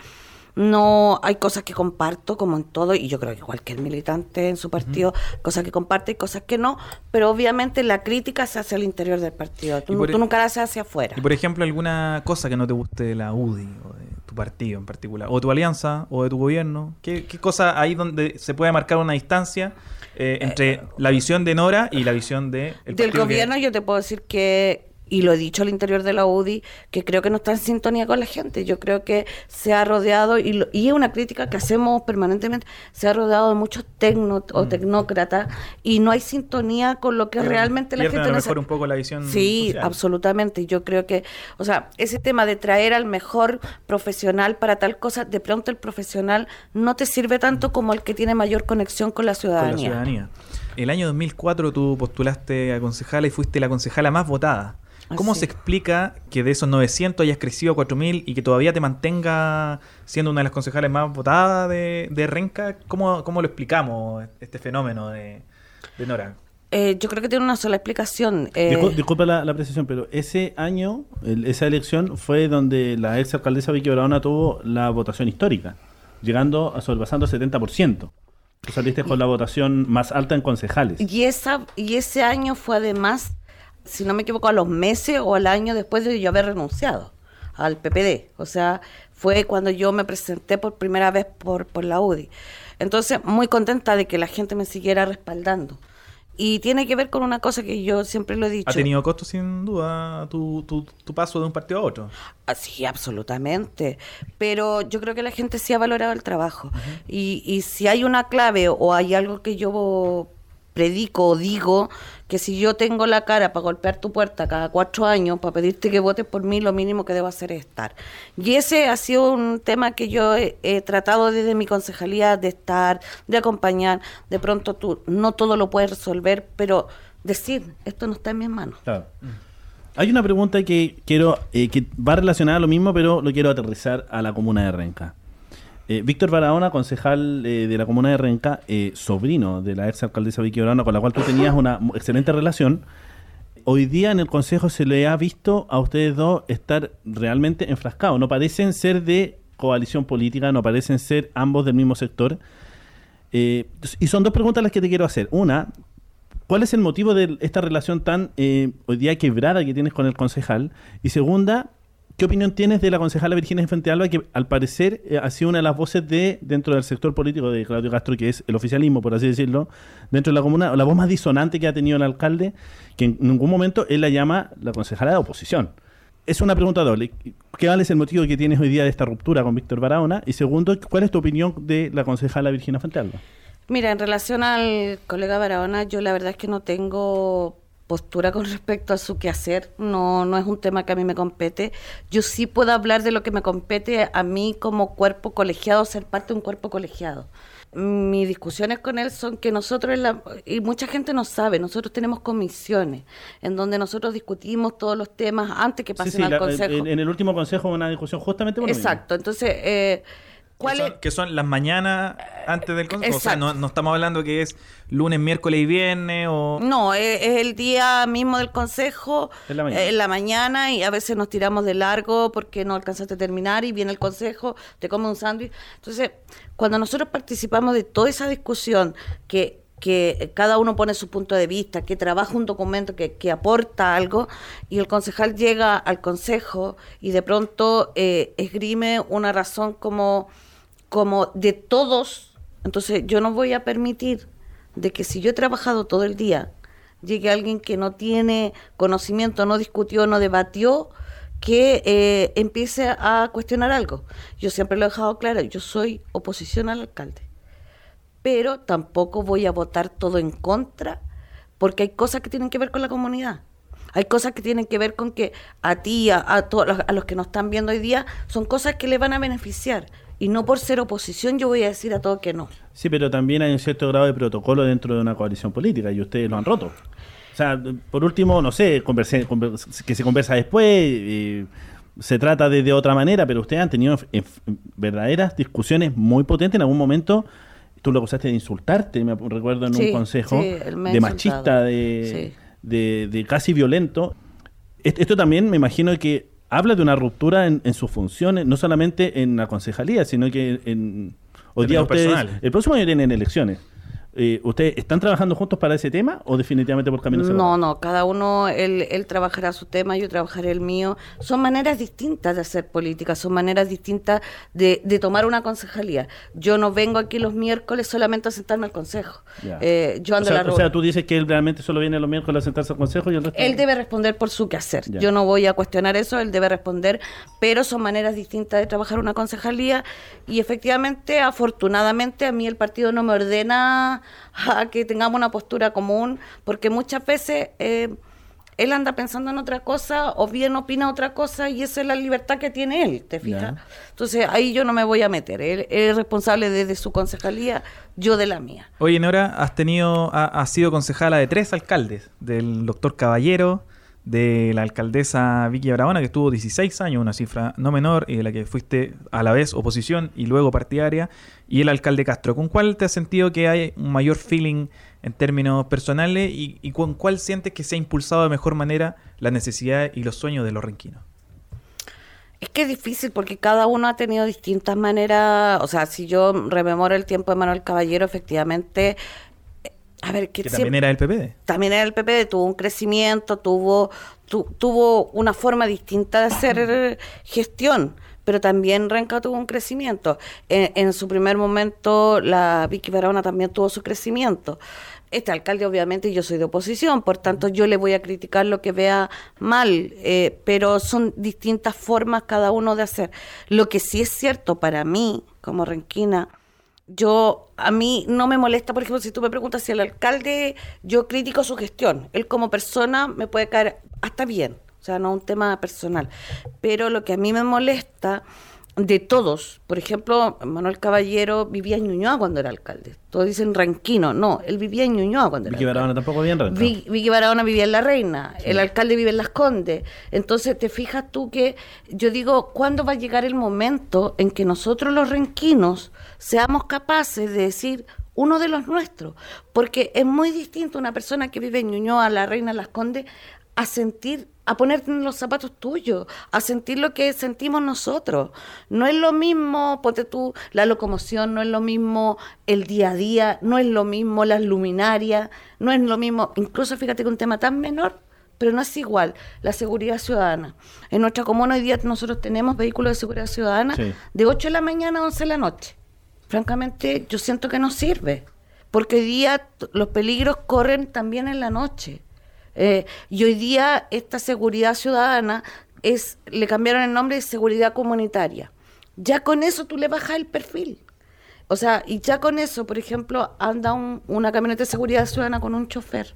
no hay cosas que comparto como en todo y yo creo que cualquier militante en su partido cosas que comparte y cosas que no pero obviamente la crítica se hace al interior del partido. Tú, nunca la haces hacia afuera. y por ejemplo alguna cosa que no te guste de la UDI o de tu partido en particular o de tu alianza o de tu gobierno qué, qué cosa ahí donde se puede marcar una distancia eh, entre eh, la visión de Nora y la visión de del gobierno yo te puedo decir que y lo he dicho al interior de la UDI, que creo que no está en sintonía con la gente. Yo creo que se ha rodeado, y, y es una crítica que hacemos permanentemente, se ha rodeado de muchos tecno o mm. tecnócratas y no hay sintonía con lo que realmente la gente... A lo mejor un poco la visión Sí, absolutamente. Yo creo que, o sea, ese tema de traer al mejor profesional para tal cosa, de pronto el profesional no te sirve tanto como el que tiene mayor conexión con la ciudadanía. Con la ciudadanía. El año 2004 tú postulaste a concejala y fuiste la concejala más votada. ¿Cómo se explica que de esos 900 hayas crecido a 4.000 y que todavía te mantenga siendo una de las concejales más votadas de, Renca? ¿Cómo, ¿Cómo, lo explicamos, este fenómeno de, Nora? Eh, yo creo que tiene una sola explicación. Eh, disculpa la, precisión, pero ese año, esa elección fue donde la ex alcaldesa Vicky Barahona tuvo la votación histórica, llegando a sobrepasando el 70%. Tú saliste con la votación más alta en concejales. Y, esa, y ese año fue además, si no me equivoco, a los meses o al año después de yo haber renunciado al PPD. O sea, fue cuando yo me presenté por primera vez por, por la UDI. Entonces, muy contenta de que la gente me siguiera respaldando. Y tiene que ver con una cosa que yo siempre lo he dicho. ¿Ha tenido costo sin duda tu, tu, paso de un partido a otro? Ah, sí, absolutamente. Pero yo creo que la gente sí ha valorado el trabajo. y, y si hay una clave o hay algo que yo predico o digo que si yo tengo la cara para golpear tu puerta cada cuatro años, para pedirte que votes por mí, lo mínimo que debo hacer es estar. Y ese ha sido un tema que yo he, tratado desde mi concejalía de estar, de acompañar. De pronto tú no todo lo puedes resolver, pero decir, esto no está en mis manos. Hay una pregunta que quiero, eh, que va relacionada a lo mismo, pero lo quiero aterrizar a la comuna de Renca. Eh, Víctor Barahona, concejal eh, de la comuna de Renca, eh, sobrino de la ex alcaldesa Vicky Barahona, con la cual tú tenías una excelente relación. Hoy día en el consejo se le ha visto a ustedes dos estar realmente enfrascados. No parecen ser de coalición política, no parecen ser ambos del mismo sector. y son dos preguntas las que te quiero hacer. Una, ¿cuál es el motivo de esta relación tan hoy día quebrada que tienes con el concejal? Y segunda, ¿Qué opinión tienes de la concejala Virginia Infante Alba, que al parecer eh, ha sido una de las voces de dentro del sector político de Claudio Castro, que es el oficialismo, por así decirlo, dentro de la comuna, la voz más disonante que ha tenido el alcalde, que en ningún momento él la llama la concejala de oposición? Es una pregunta doble. ¿Qué vale es el motivo que tienes hoy día de esta ruptura con Víctor Barahona? Y segundo, ¿cuál es tu opinión de la concejala Virginia Infante Alba? Mira, en relación al colega Barahona, yo la verdad es que no tengo postura con respecto a su quehacer, no, no es un tema que a mí me compete. Yo sí puedo hablar de lo que me compete a mí como cuerpo colegiado, ser parte de un cuerpo colegiado. Mis discusiones con él son que nosotros, y mucha gente no sabe, nosotros tenemos comisiones en donde nosotros discutimos todos los temas antes que pasen al Consejo. En, el último Consejo una discusión justamente por Exacto, entonces... Eh, que son, las mañanas antes del consejo. O sea, no, estamos hablando que es lunes, miércoles y viernes o... No, es, el día mismo del consejo, en la, mañana. y a veces nos tiramos de largo porque no alcanzaste a terminar y viene el consejo, te come un sándwich. Entonces, cuando nosotros participamos de toda esa discusión que que cada uno pone su punto de vista, que trabaja un documento que, que aporta algo y el concejal llega al consejo y de pronto eh, esgrime una razón como como de todos, entonces yo no voy a permitir de que si yo he trabajado todo el día, llegue alguien que no tiene conocimiento, no discutió, no debatió, que eh, empiece a cuestionar algo. Yo siempre lo he dejado claro, yo soy oposición al alcalde, pero tampoco voy a votar todo en contra, porque hay cosas que tienen que ver con la comunidad. Hay cosas que tienen que ver con que a ti, a, todos a los que nos están viendo hoy día, son cosas que le van a beneficiar y no por ser oposición yo voy a decir a todo que no. Sí, pero también hay un cierto grado de protocolo dentro de una coalición política y ustedes lo han roto. O sea, por último, no sé, que se conversa después, se trata de, otra manera, pero ustedes han tenido verdaderas discusiones muy potentes en algún momento. Tú lo acusaste de insultarte, me recuerdo en un consejo, de machista, de, de, casi violento. Esto también me imagino que habla de una ruptura en, sus funciones, no solamente en la concejalía, sino que en... Hoy día ustedes, el próximo año tienen elecciones. Eh, ¿Ustedes están trabajando juntos para ese tema o definitivamente por caminos separados? No, no, cada uno, él, él trabajará su tema, yo trabajaré el mío. Son maneras distintas de hacer política, son maneras distintas de, de tomar una concejalía. Yo no vengo aquí los miércoles solamente a sentarme al consejo. Eh, yo ando o, sea, la o sea, tú dices que él realmente solo viene los miércoles a sentarse al consejo y el resto... Él debe responder por su quehacer. Yo no voy a cuestionar eso, él debe responder, pero son maneras distintas de trabajar una concejalía y efectivamente, afortunadamente, a mí el partido no me ordena a que tengamos una postura común, porque muchas veces eh, él anda pensando en otra cosa o bien opina otra cosa y esa es la libertad que tiene él, ¿te fijas? Entonces ahí yo no me voy a meter, él, es responsable desde su concejalía, yo de la mía. Oye, Nora, has tenido, has sido concejala de tres alcaldes, del doctor Caballero, de la alcaldesa Vicky Barahona, que estuvo 16 años, una cifra no menor, y de la que fuiste a la vez oposición y luego partidaria, y el alcalde Castro. ¿Con cuál te has sentido que hay un mayor feeling en términos personales y, con cuál sientes que se ha impulsado de mejor manera la necesidad y los sueños de los renquinos? Es que es difícil porque cada uno ha tenido distintas maneras. O sea, si yo rememoro el tiempo de Manuel Caballero, efectivamente. A ver, que, también era el PPD. También era el PPD, tuvo un crecimiento, tuvo, tuvo una forma distinta de hacer gestión pero también Renca tuvo un crecimiento. En, su primer momento, la Vicky Barahona también tuvo su crecimiento este alcalde obviamente yo soy de oposición, por tanto yo le voy a criticar lo que vea mal, eh, pero son distintas formas cada uno de hacer. Lo que sí es cierto para mí, como Renquina, yo, a mí no me molesta, por ejemplo, si tú me preguntas si el alcalde, yo critico su gestión, él como persona me puede caer hasta bien, o sea, no un tema personal, pero lo que a mí me molesta de todos. Por ejemplo, Manuel Caballero vivía en Ñuñoa cuando era alcalde. Todos dicen Ranquino. No, él vivía en Ñuñoa cuando era Vicky Barahona tampoco vivía en Ranquino. Vicky Barahona vivía en La Reina. El alcalde vive en Las Condes. Entonces, te fijas tú que yo digo, ¿cuándo va a llegar el momento en que nosotros los renquinos seamos capaces de decir uno de los nuestros? Porque es muy distinto una persona que vive en Ñuñoa, La Reina, Las Condes, a sentir a ponerte en los zapatos tuyos, a sentir lo que sentimos nosotros. No es lo mismo, ponte tú, la locomoción, no es lo mismo el día a día, no es lo mismo las luminarias, no es lo mismo, incluso fíjate que un tema tan menor, pero no es igual, la seguridad ciudadana. En nuestra comuna hoy día nosotros tenemos vehículos de seguridad ciudadana de 8 de la mañana a 11 de la noche. Francamente, yo siento que no sirve, porque hoy día los peligros corren también en la noche. Eh, y hoy día esta seguridad ciudadana es, le cambiaron el nombre de seguridad comunitaria. Ya con eso tú le bajas el perfil. O sea, y ya con eso, por ejemplo, anda una camioneta de seguridad ciudadana con un chofer.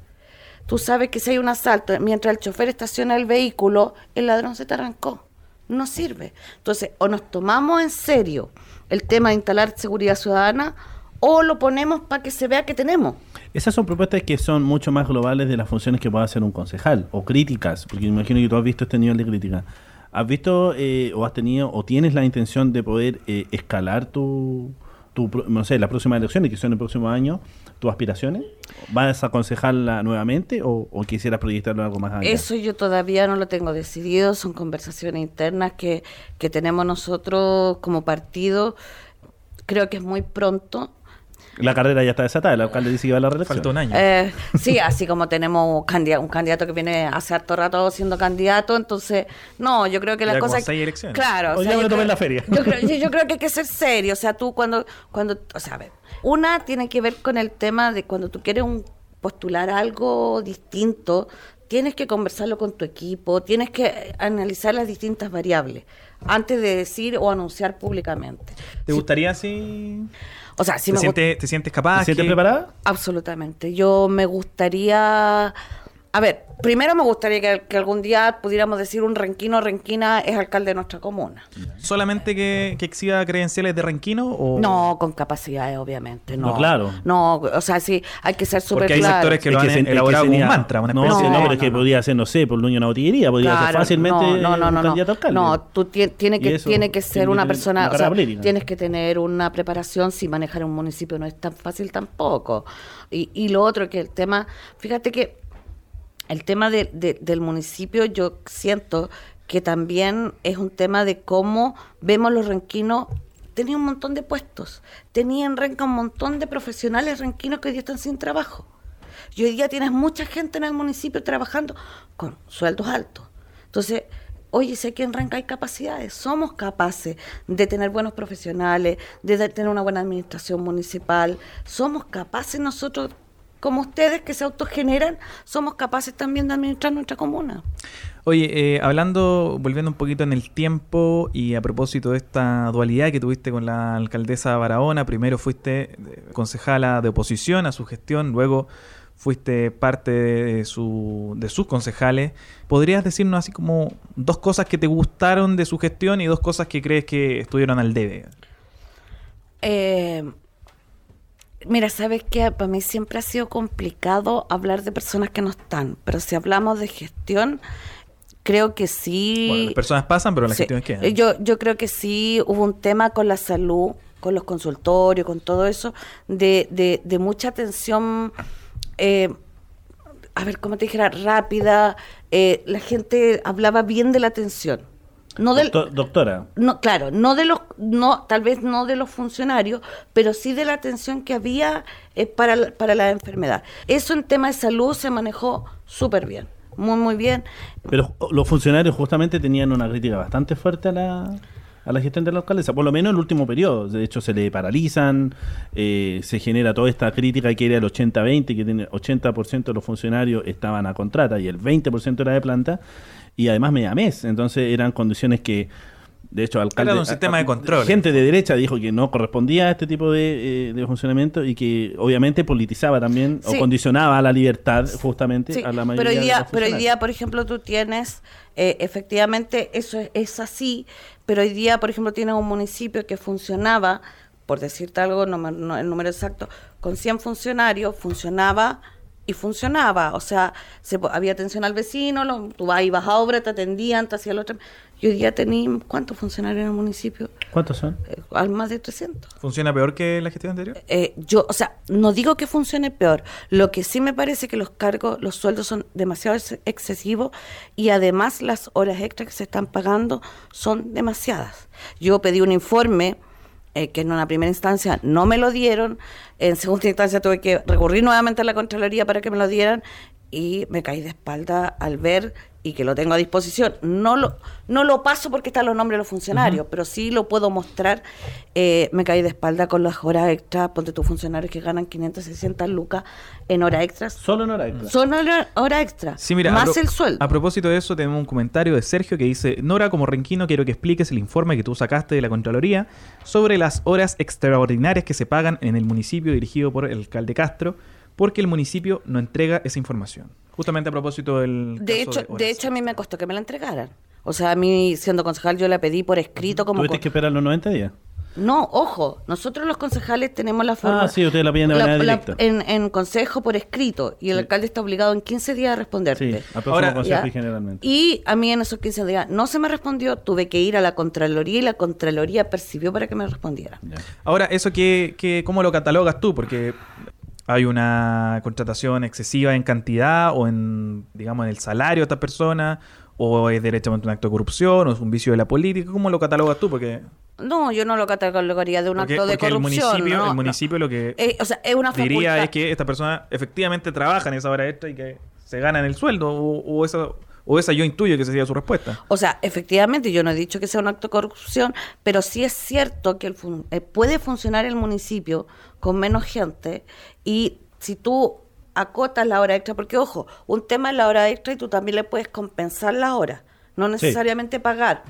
Tú sabes que si hay un asalto, mientras el chofer estaciona el vehículo, el ladrón se te arrancó. No sirve. Entonces, o nos tomamos en serio el tema de instalar seguridad ciudadana, o lo ponemos para que se vea que tenemos. Esas son propuestas que son mucho más globales de las funciones que puede hacer un concejal, o críticas, porque imagino que tú has visto este nivel de crítica. ¿Has visto eh, o has tenido o tienes la intención de poder eh, escalar tu, tu, no sé, las próximas elecciones, que son el próximo año, tus aspiraciones? ¿Vas a aconsejarla nuevamente o, quisieras proyectarlo algo más allá? Eso yo todavía no lo tengo decidido, son conversaciones internas que, que tenemos nosotros como partido. Creo que es muy pronto la carrera ya está desatada, el alcalde dice que va a la reelección. Falta un año. Eh, sí, así como tenemos un candidato, un candidato que viene hace harto rato siendo candidato, entonces, no, yo creo que las cosas... seis elecciones. Claro. O sea, yo, creo, la feria. Yo creo, yo, creo que hay que ser serio, o sea, tú cuando, cuando, o sea, a ver, una tiene que ver con el tema de cuando tú quieres un, postular algo distinto, tienes que conversarlo con tu equipo, tienes que analizar las distintas variables antes de decir o anunciar públicamente. ¿Te gustaría así? O sea, si ¿Te, sientes, ¿Te sientes capaz? ¿Te sientes preparada? Absolutamente. Yo me gustaría a ver, primero me gustaría que, algún día pudiéramos decir un renquino renquina es alcalde de nuestra comuna. ¿Solamente que, que exhiba credenciales de renquino? O... No, con capacidades, obviamente. No, claro. No, o sea, sí, hay que ser súper claro. Porque hay sectores que lo han elaborado como un mantra, una No, no, no, pero es que podría ser, no sé, por el dueño de una botillería, podría ser fácilmente no, no, un candidato alcalde. No, tú tienes que, tiene que ser una persona, o sea, tienes que tener una preparación si manejar un municipio no es tan fácil tampoco. Y, y lo otro que el tema, fíjate que el tema de, del municipio yo siento que también es un tema de cómo vemos los renquinos. Tenía un montón de puestos, tenía en Renca un montón de profesionales renquinos que hoy día están sin trabajo. Y hoy día tienes mucha gente en el municipio trabajando con sueldos altos. Entonces, oye, sé que en Renca hay capacidades, somos capaces de tener buenos profesionales, de tener una buena administración municipal, somos capaces nosotros como ustedes que se autogeneran, somos capaces también de administrar nuestra comuna. Oye, eh, hablando, volviendo un poquito en el tiempo y a propósito de esta dualidad que tuviste con la alcaldesa Barahona, primero fuiste eh, concejala de oposición a su gestión, luego fuiste parte de, su, de sus concejales. ¿Podrías decirnos así como dos cosas que te gustaron de su gestión y dos cosas que crees que estuvieron al debe? Eh, Mira, sabes que para mí siempre ha sido complicado hablar de personas que no están, pero si hablamos de gestión, creo que sí. Bueno, las personas pasan, pero la gestión es que. Yo, yo creo que sí hubo un tema con la salud, con los consultorios, con todo eso, de, de, de mucha atención. Eh, a ver, ¿cómo te dijera? Rápida. Eh, la gente hablaba bien de la atención No del, doctora. No, claro, no de los, no, tal vez no de los funcionarios, pero sí de la atención que había eh, para, para la enfermedad. Eso en tema de salud se manejó súper bien, muy, muy bien. Pero los funcionarios justamente tenían una crítica bastante fuerte a la a la gestión de la alcaldesa, por lo menos en el último periodo. De hecho, se le paralizan, eh, se genera toda esta crítica que era el 80-20, que tiene 80% de los funcionarios estaban a contrata y el 20% era de planta, y además media mes. Entonces eran condiciones que de hecho, alcalde, Era un sistema de control. Gente de derecha dijo que no correspondía a este tipo de, eh, funcionamiento y que obviamente politizaba también o condicionaba la libertad justamente a la mayoría pero hoy día, de los Pero hoy día, por ejemplo, tú tienes, eh, efectivamente, eso es, así, pero hoy día, por ejemplo, tienes un municipio que funcionaba, por decirte algo, no, el número exacto, con 100 funcionarios, funcionaba y funcionaba. O sea, se, había atención al vecino, lo, tú ibas a obra, te atendían, te hacían lo otro. Yo ya tenía, ¿cuántos funcionarios en el municipio? ¿Cuántos son? Eh, al más de 300. ¿Funciona peor que la gestión anterior? Eh, yo, o sea, no digo que funcione peor. Lo que sí me parece que los cargos, los sueldos son demasiado excesivos y además las horas extras que se están pagando son demasiadas. Yo pedí un informe eh, que en una primera instancia no me lo dieron, en segunda instancia tuve que recurrir nuevamente a la Contraloría para que me lo dieran y me caí de espalda al ver y que lo tengo a disposición. No lo, no lo paso porque están los nombres de los funcionarios, pero sí lo puedo mostrar. Eh, me caí de espalda con las horas extras, ponte tus funcionarios que ganan 560 lucas en horas extras. Solo en horas extras. Solo en horas extras. Sí, mira, más el sueldo. A propósito de eso, tenemos un comentario de Sergio que dice, Nora, como renquino, quiero que expliques el informe que tú sacaste de la Contraloría sobre las horas extraordinarias que se pagan en el municipio dirigido por el alcalde Castro, porque el municipio no entrega esa información. Justamente a propósito del. De hecho, de, hecho, a mí me costó que me la entregaran. O sea, a mí, siendo concejal, yo la pedí por escrito como. ¿Tuviste que esperar los 90 días? No, ojo, nosotros los concejales tenemos la forma... Ah, sí, ustedes la piden de manera directa. en, en, consejo por escrito y el alcalde está obligado en 15 días a responderte. Sí, Ahora, consejo y generalmente. Y a mí en esos 15 días no se me respondió, tuve que ir a la Contraloría y la Contraloría percibió para que me respondiera. Ahora, ¿eso qué, qué, cómo lo catalogas tú? Porque hay una contratación excesiva en cantidad o en, digamos, en el salario de esta persona, o es derechamente un acto de corrupción, o es un vicio de la política. ¿Cómo lo catalogas tú? Porque no, yo no lo catalogaría de un acto de corrupción. El municipio, el municipio lo que eh, o sea, es una diría es que esta persona efectivamente trabaja en esa hora extra y que se gana en el sueldo, o, o eso o esa yo intuyo que sería su respuesta. O sea, efectivamente, yo no he dicho que sea un acto de corrupción, pero sí es cierto que eh, puede funcionar el municipio con menos gente y si tú acotas la hora extra, porque ojo, un tema es la hora extra y tú también le puedes compensar la hora no necesariamente pagar.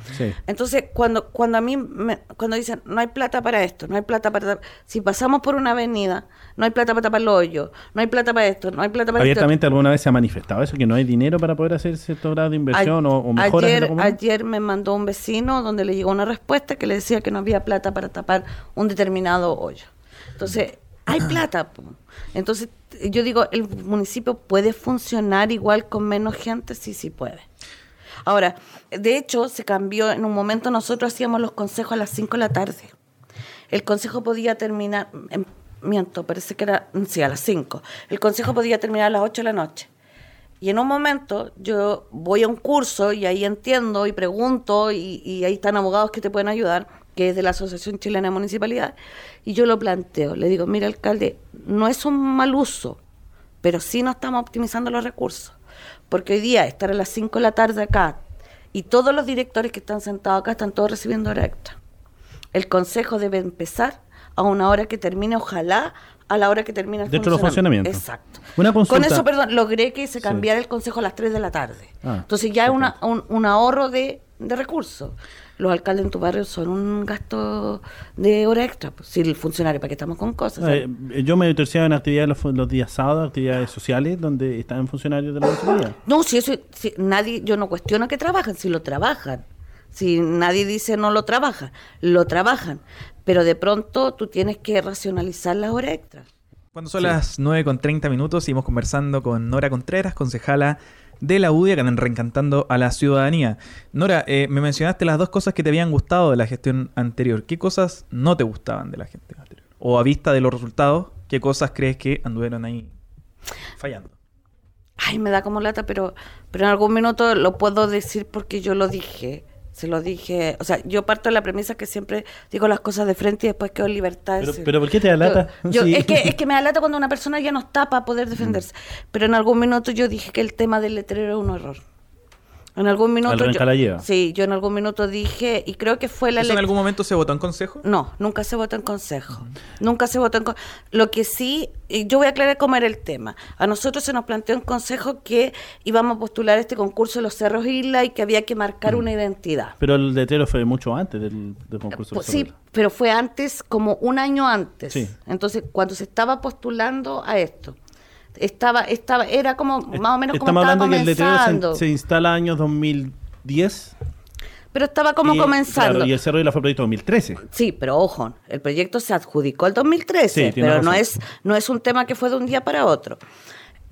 Entonces, cuando cuando a mí me, cuando dicen no hay plata para esto, no hay plata para si pasamos por una avenida, no hay plata para tapar el hoyo, no hay plata para esto, no hay plata para Abiertamente alguna vez se ha manifestado eso que no hay dinero para poder hacer cierto grado de inversión o, mejoras ayer, ayer me mandó un vecino donde le llegó una respuesta que le decía que no había plata para tapar un determinado hoyo. Entonces, hay plata. Entonces, yo digo, el municipio puede funcionar igual con menos gente, sí, sí puede. Ahora, de hecho, se cambió, en un momento nosotros hacíamos los consejos a las 5 de la tarde. El consejo podía terminar, en, miento, parece que era, sí, a las 5. El consejo podía terminar a las 8 de la noche. Y en un momento yo voy a un curso y ahí entiendo y pregunto y, y, ahí están abogados que te pueden ayudar, que es de la Asociación Chilena de Municipalidad, y yo lo planteo. Le digo, mira alcalde, no es un mal uso, pero sí no estamos optimizando los recursos. Porque hoy día estar a las 5 de la tarde acá y todos los directores que están sentados acá están todos recibiendo hora extra. El consejo debe empezar a una hora que termine, ojalá a la hora que termine el Dentro de los funcionamientos. Exacto. Con eso, perdón, logré que se cambiara el consejo a las 3 de la tarde. Ah, Entonces ya es un, un ahorro de, de recursos los alcaldes en tu barrio son un gasto de hora extra. Pues, si el funcionario, ¿para qué estamos con cosas? Eh, yo me terciado en actividades los, días sábados, actividades sociales, donde están funcionarios de la municipalidad. No, si eso, si nadie, yo no cuestiono que trabajan, si lo trabajan. Si nadie dice no lo trabajan, lo trabajan. Pero de pronto tú tienes que racionalizar las horas extra. Cuando son las 9 con 30 minutos, seguimos conversando con Nora Contreras, concejala de la UDIA que reencantando a la ciudadanía. Nora, eh, me mencionaste las dos cosas que te habían gustado de la gestión anterior. ¿Qué cosas no te gustaban de la gestión anterior? O a vista de los resultados, ¿qué cosas crees que anduvieron ahí fallando? Ay, me da como lata, pero, pero en algún minuto lo puedo decir porque yo lo dije. Se lo dije, o sea, yo parto de la premisa que siempre digo las cosas de frente y después quedo en libertad. Pero, pero ¿por qué te alata? Yo, es, que, es que me alata cuando una persona ya no está para poder defenderse. Mm. Pero en algún minuto yo dije que el tema del letrero era un error. En algún minuto. Yo, Sí, yo en algún minuto dije, y creo que fue la ¿Eso en algún momento se votó en consejo? No, nunca se votó en consejo. Nunca se votó en consejo. Lo que sí, y yo voy a aclarar cómo era el tema. A nosotros se nos planteó en consejo que íbamos a postular este concurso de los Cerros Isla y que había que marcar una identidad. Pero el letrero fue mucho antes del, concurso. de los sí, pero fue antes, como un año antes. Sí. Entonces, cuando se estaba postulando a esto estaba, estaba, era como más o menos como estaba hablando que el letrero se, instala año 2010. Pero estaba como comenzando. y el Cerro de la fue proyecto 2013. Sí, pero ojo, el proyecto se adjudicó el 2013, pero no es, no es un tema que fue de un día para otro.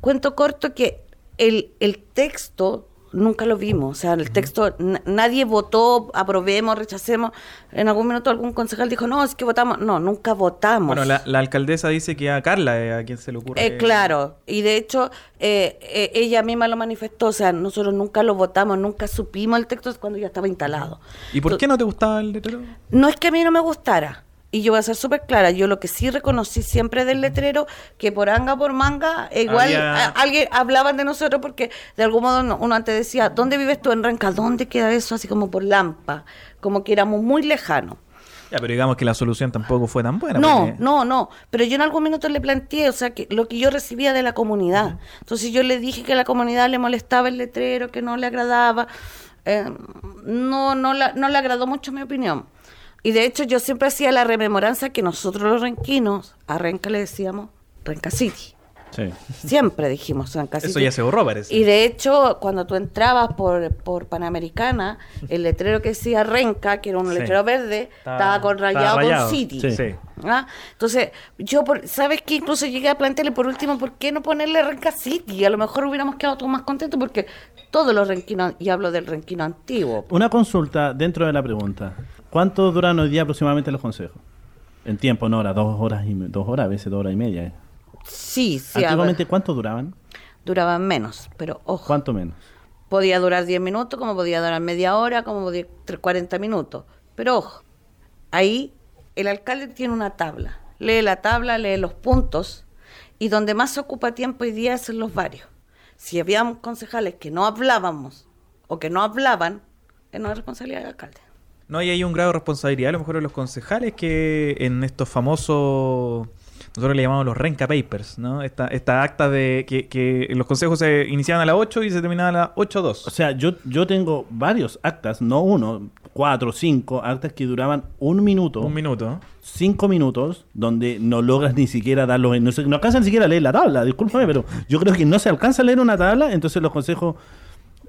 Cuento corto que el, el texto nunca lo vimos. O sea, el texto, nadie votó, aprobemos, rechacemos. En algún minuto algún concejal dijo, no, es que votamos. No, nunca votamos. Bueno, la, alcaldesa dice que a Carla es a quien se le ocurre. Eh, claro, y de hecho eh, eh, ella misma lo manifestó. O sea, nosotros nunca lo votamos, nunca supimos el texto cuando ya estaba instalado. ¿Y por qué no te gustaba el letrero? No es que a mí no me gustara y yo voy a ser súper clara, yo lo que sí reconocí siempre del letrero, que por anga, por manga, igual alguien hablaban de nosotros porque de algún modo uno antes decía, ¿dónde vives tú en Renca? ¿Dónde queda eso? Así como por Lampa, como que éramos muy lejanos. Ya, pero digamos que la solución tampoco fue tan buena. No, no, no. Pero yo en algún minuto le planteé, o sea, que lo que yo recibía de la comunidad. Entonces yo le dije que a la comunidad le molestaba el letrero, que no le agradaba. Eh, no, no, no le agradó mucho mi opinión. Y de hecho yo siempre hacía la rememoranza que nosotros los renquinos, a Renca le decíamos Renca City. Sí. Siempre dijimos Renca City. Eso ya se borró, parece. Y de hecho, cuando tú entrabas por, por Panamericana, el letrero que decía Renca, que era un letrero verde, estaba, con rayado, con City. Sí. ¿Ah? Entonces, yo, ¿sabes qué? Incluso llegué a plantearle por último, ¿por qué no ponerle Renca City? A lo mejor hubiéramos quedado todos más contentos porque todos los renquinos, y hablo del renquino antiguo. Una consulta dentro de la pregunta. ¿Cuánto duran hoy día aproximadamente los consejos? En tiempo, en horas, dos horas, y, dos horas, a veces dos horas y media. Sí, sí. Antiguamente, ¿cuánto duraban? Duraban menos, pero ojo. ¿Cuánto menos? Podía durar 10 minutos, como podía durar media hora, como podía 40 minutos. Pero ojo, ahí el alcalde tiene una tabla. Lee la tabla, lee los puntos, y donde más se ocupa tiempo hoy día es en los varios. Si habíamos concejales que no hablábamos o que no hablaban, es responsabilidad del alcalde. No, y hay un grado de responsabilidad a lo mejor de los concejales que en estos famosos, nosotros le llamamos los Renca Papers, ¿no? Esta, esta acta de que, que los consejos se iniciaban a las 8 y se terminaban a las 8.2. O sea, yo, yo tengo varios actas, no uno, cuatro, cinco actas que duraban un minuto. Un minuto. Cinco minutos, donde no logras ni siquiera darlos. No, no alcanzan ni siquiera a leer la tabla, discúlpame, pero yo creo que no se alcanza a leer una tabla, entonces los consejos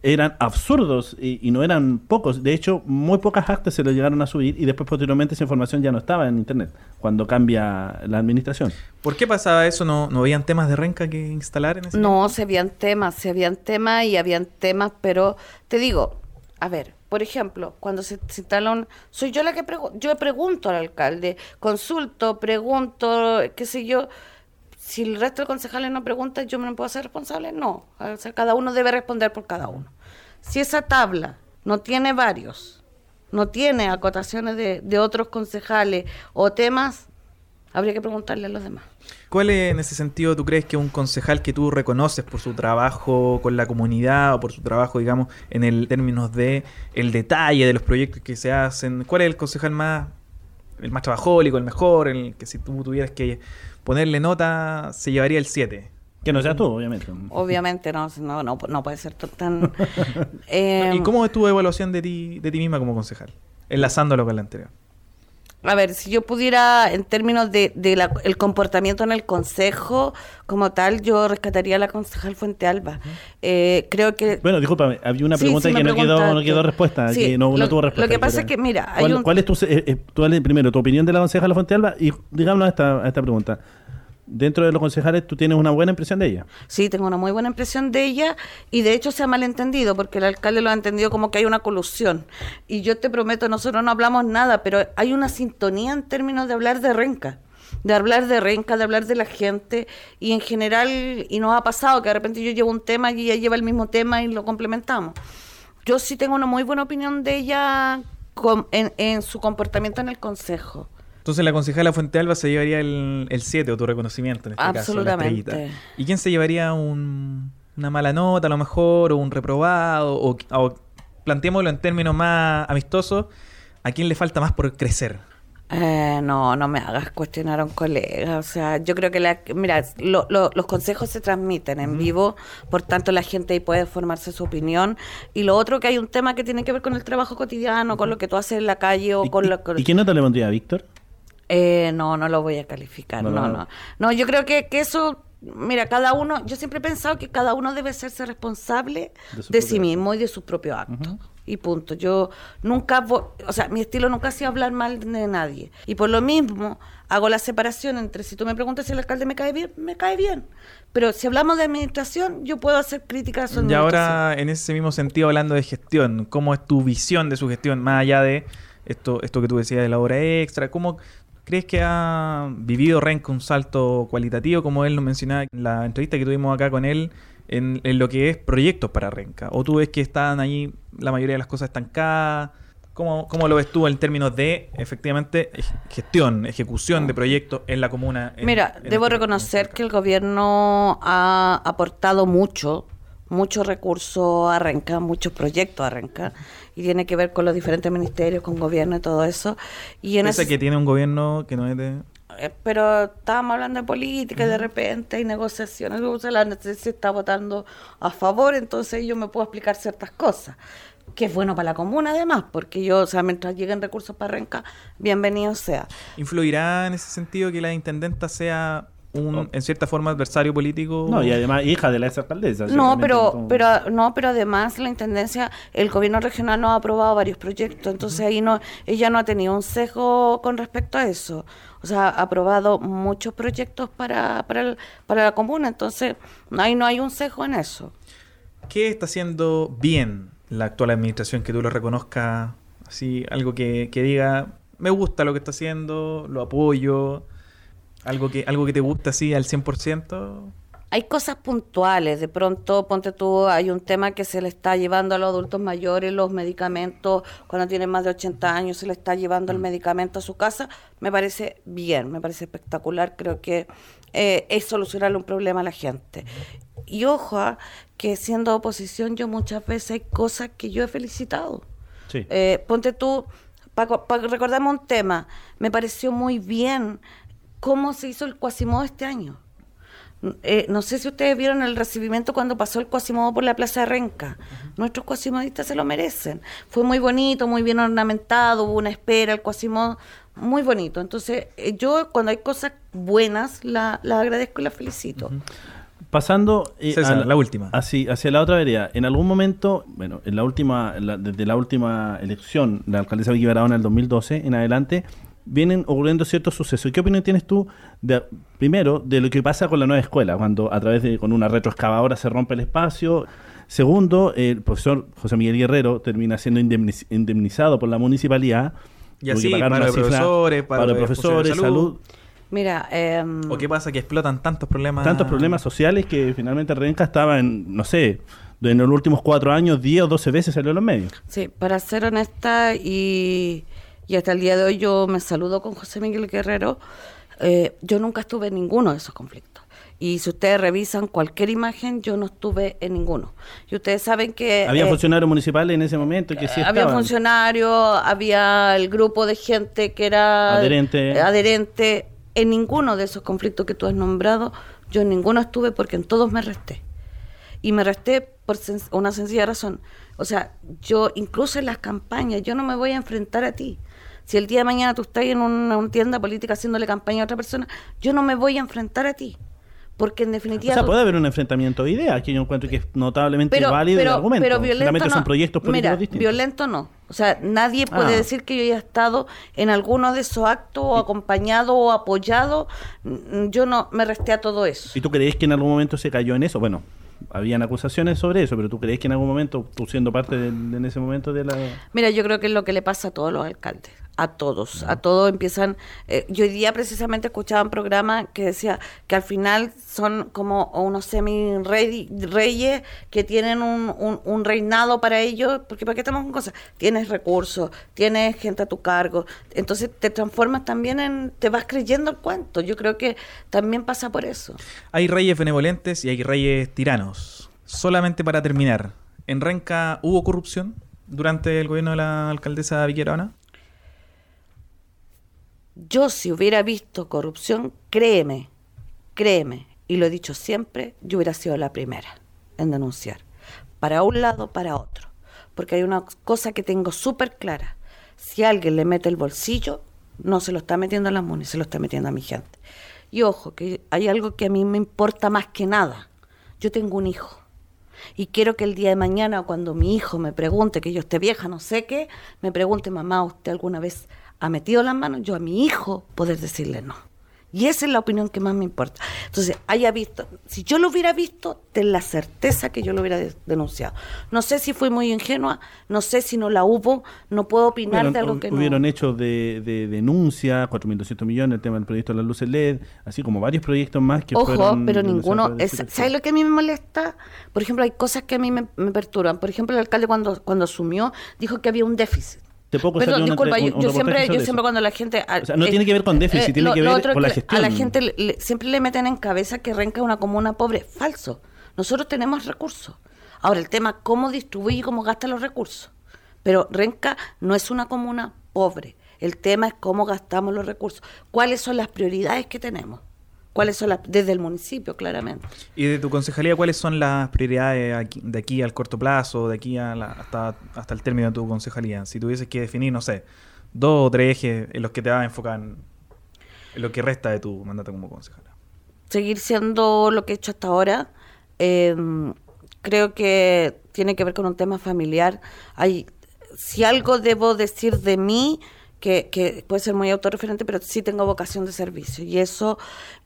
eran absurdos y, no eran pocos. De hecho, muy pocas actas se lo llegaron a subir y después posteriormente esa información ya no estaba en Internet cuando cambia la administración. ¿Por qué pasaba eso? ¿No, no habían temas de renca que instalar en ese No, se habían temas, se habían temas y habían temas, pero te digo, a ver, por ejemplo, cuando se, se instalan, soy yo la que pregunto, yo pregunto al alcalde, consulto, pregunto, qué sé yo, si el resto de concejales no pregunta, yo me puedo hacer responsable, no, o sea, cada uno debe responder por cada uno. Si esa tabla no tiene varios, no tiene acotaciones de, otros concejales o temas, habría que preguntarle a los demás. ¿Cuál es, en ese sentido tú crees que un concejal que tú reconoces por su trabajo con la comunidad o por su trabajo, digamos, en el términos de el detalle de los proyectos que se hacen, cuál es el concejal más el más trabajólico, el mejor, el que si tú tuvieras que ponerle nota se llevaría el 7? Que no seas tú, obviamente. Obviamente, no, no, no, puede ser tan... ¿Y cómo es tu evaluación de ti, de ti misma como concejal? Enlazándolo con la anterior. A ver, si yo pudiera, en términos de, el comportamiento en el consejo como tal, yo rescataría a la concejal Fuente Alba. Eh, creo que... Bueno, discúlpame, había una pregunta que no quedó, no quedó, respuesta, que no, tuvo respuesta. Lo que pasa es que, mira... ¿Cuál, ¿cuál es tu, eh, eh, primero, tu opinión de la concejal Fuente Alba? Y digámoslo esta, a esta pregunta dentro de los concejales tú tienes una buena impresión de ella. Sí, tengo una muy buena impresión de ella y de hecho se ha malentendido porque el alcalde lo ha entendido como que hay una colusión. Y yo te prometo, nosotros no hablamos nada, pero hay una sintonía en términos de hablar de renca de hablar de renca, de hablar de la gente y en general, y nos ha pasado que de repente yo llevo un tema y ella lleva el mismo tema y lo complementamos. yo sí tengo una muy buena opinión de ella en, su comportamiento en el consejo. Entonces la concejala Fuente Alba se llevaría el 7 o tu reconocimiento en este Absolutamente. caso. ¿Y quién se llevaría una mala nota a lo mejor o un reprobado? O, o planteémoslo en términos más amistosos, ¿a quién le falta más por crecer? Eh, no, no me hagas cuestionar a un colega. O sea, yo creo que, la, mira, los consejos se transmiten en vivo, por tanto la gente ahí puede formarse su opinión. Y lo otro que hay un tema que tiene que ver con el trabajo cotidiano, con lo que tú haces en la calle o con lo ¿Y qué nota le pondría a Víctor? Eh, no, no lo voy a calificar. No, no. No, yo creo que, que eso mira, cada uno, yo siempre he pensado que cada uno debe hacerse responsable de, sí mismo y de sus propios actos y punto. Yo nunca, o sea, mi estilo nunca ha sido hablar mal de nadie. Y por lo mismo hago la separación entre si tú me preguntas si el alcalde me cae bien, me cae bien. Pero si hablamos de administración, yo puedo hacer críticas a su Y ahora, en ese mismo sentido, hablando de gestión, ¿cómo es tu visión de su gestión, más allá de esto, esto que tú decías de la hora extra? ¿Cómo crees que ha vivido Renko un salto cualitativo, como él nos mencionaba en la entrevista que tuvimos acá con él? en, lo que es proyectos para Renca? ¿O tú ves que están ahí la mayoría de las cosas estancadas? ¿Cómo, ¿Cómo, lo ves tú en términos de, efectivamente, gestión, ejecución de proyectos en la comuna? Mira, debo este reconocer que el gobierno ha aportado mucho, muchos recursos a Renca, muchos proyectos a Renca, y tiene que ver con los diferentes ministerios, con gobierno y todo eso. Y en ese... que tiene un gobierno que no es de... Eh, pero estábamos hablando de política y de repente hay negociaciones. La se está votando a favor, entonces yo me puedo explicar ciertas cosas. Que es bueno para la comuna, además, porque yo, o sea, mientras lleguen recursos para Renca, bienvenido sea. ¿Influirá en ese sentido que la intendenta sea un, en cierta forma adversario político. No, y además hija de la ex alcaldesa. No, pero, pero, no, pero además la intendencia, el gobierno regional no ha aprobado varios proyectos, entonces ahí no, ella no ha tenido un sesgo con respecto a eso. O sea, ha aprobado muchos proyectos para, para, para la comuna, entonces ahí no hay un sesgo en eso. ¿Qué está haciendo bien la actual administración que tú lo reconozcas? Así, algo que, que diga, me gusta lo que está haciendo, lo apoyo ¿Algo que, algo que te gusta así al 100%? Hay cosas puntuales, de pronto, ponte tú, hay un tema que se le está llevando a los adultos mayores, los medicamentos, cuando tienen más de 80 años se le está llevando el mm. medicamento a su casa, me parece bien, me parece espectacular, creo que eh, es solucionarle un problema a la gente. Y ojo, ah, que siendo oposición yo muchas veces hay cosas que yo he felicitado. Eh, ponte tú, para recordarme un tema, me pareció muy bien cómo se hizo el Cuasimodo este año. Eh, no sé si ustedes vieron el recibimiento cuando pasó el Cuasimodo por la Plaza de Renca. Nuestros cuasimodistas se lo merecen. Fue muy bonito, muy bien ornamentado, hubo una espera, el Cuasimodo, muy bonito. Entonces, eh, yo cuando hay cosas buenas, las la agradezco y las felicito. Pasando eh, a la, última. Así, hacia la otra vereda. En algún momento, bueno, en la última, desde la última elección, la alcaldesa Vicky Barahona en el 2012 en adelante, vienen ocurriendo ciertos sucesos. ¿Qué opinión tienes tú, de, primero, de lo que pasa con la nueva escuela, cuando a través de con una retroexcavadora se rompe el espacio? Segundo, el profesor José Miguel Guerrero termina siendo indemnizado por la municipalidad. Y así, para los profesores, para, los profesores, salud. Mira, em, ¿o qué pasa? Que explotan tantos problemas. Tantos problemas sociales que finalmente Renca estaba en, no sé, en los últimos cuatro años, 10 o 12 veces salió en los medios. Sí, para ser honesta y y hasta el día de hoy yo me saludo con José Miguel Guerrero. Eh, yo nunca estuve en ninguno de esos conflictos. Y si ustedes revisan cualquier imagen, yo no estuve en ninguno. Y ustedes saben que... ¿Había eh, funcionarios municipales en ese momento que sí Había funcionarios, había el grupo de gente que era... Adherente. Adherente. En ninguno de esos conflictos que tú has nombrado, yo en ninguno estuve porque en todos me resté. Y me resté por una sencilla razón. O sea, yo incluso en las campañas, yo no me voy a enfrentar a ti. Si el día de mañana tú estás en una, tienda política haciéndole campaña a otra persona, yo no me voy a enfrentar a ti. Porque en definitiva. O sea, puede haber un enfrentamiento de ideas, que yo encuentro que es notablemente válido el argumento. Pero violento. son proyectos políticos Mira, Violento no. O sea, nadie puede ah. decir que yo haya estado en alguno de esos actos, o acompañado o apoyado. Yo no me resté a todo eso. ¿Y tú crees que en algún momento se cayó en eso? Bueno, habían acusaciones sobre eso, pero ¿tú crees que en algún momento, tú siendo parte en ese momento de la... Mira, yo creo que es lo que le pasa a todos los alcaldes. A todos, a todos empiezan, eh, yo hoy día precisamente escuchaba un programa que decía que al final son como unos semi reyes que tienen un, un, reinado para ellos, porque para qué estamos con cosas, tienes recursos, tienes gente a tu cargo, entonces te transformas también en, te vas creyendo el cuento, yo creo que también pasa por eso. Hay reyes benevolentes y hay reyes tiranos. Solamente para terminar, ¿en Renca hubo corrupción durante el gobierno de la alcaldesa Viquerona? Yo si hubiera visto corrupción, créeme, créeme, y lo he dicho siempre, yo hubiera sido la primera en denunciar, para un lado, para otro, porque hay una cosa que tengo súper clara, si alguien le mete el bolsillo, no se lo está metiendo a la MUNI, se lo está metiendo a mi gente. Y ojo, que hay algo que a mí me importa más que nada, yo tengo un hijo. Y quiero que el día de mañana, cuando mi hijo me pregunte, que yo esté vieja, no sé qué, me pregunte, mamá, ¿usted alguna vez ha metido las manos, yo a mi hijo poder decirle no. Y esa es la opinión que más me importa. Entonces, haya visto, si yo lo hubiera visto, ten la certeza que yo lo hubiera denunciado. No sé si fui muy ingenua, no sé si no la hubo, no puedo opinar de algo que no. Hubieron hechos de, de denuncia, 4.200 millones, el tema del proyecto de las luces LED, así como varios proyectos más que Ojo, pero ninguno. Es, ¿Sabes lo que a mí me molesta? Por ejemplo, hay cosas que a mí me, me perturban. Por ejemplo, el alcalde cuando, cuando asumió dijo que había un déficit. Perdón, disculpa, yo, siempre, yo siempre cuando la gente... O sea, no tiene que ver con déficit, eh, tiene que ver con la gestión. A la gente siempre le meten en cabeza que Renca es una comuna pobre. Falso. Nosotros tenemos recursos. Ahora, el tema cómo distribuye y cómo gasta los recursos. Pero Renca no es una comuna pobre. El tema es cómo gastamos los recursos. ¿Cuáles son las prioridades que tenemos? Cuáles son las, desde el municipio, claramente. ¿Y de tu concejalía cuáles son las prioridades de aquí al corto plazo, de aquí a la, hasta, hasta el término de tu concejalía? Si tuvieses que definir, no sé, dos o tres ejes en los que te vas a enfocar en, lo que resta de tu mandato como concejala. Seguir siendo lo que he hecho hasta ahora. Em, creo que tiene que ver con un tema familiar. Hay, si algo debo decir de mí que, puede ser muy autorreferente, pero sí tengo vocación de servicio. Y eso,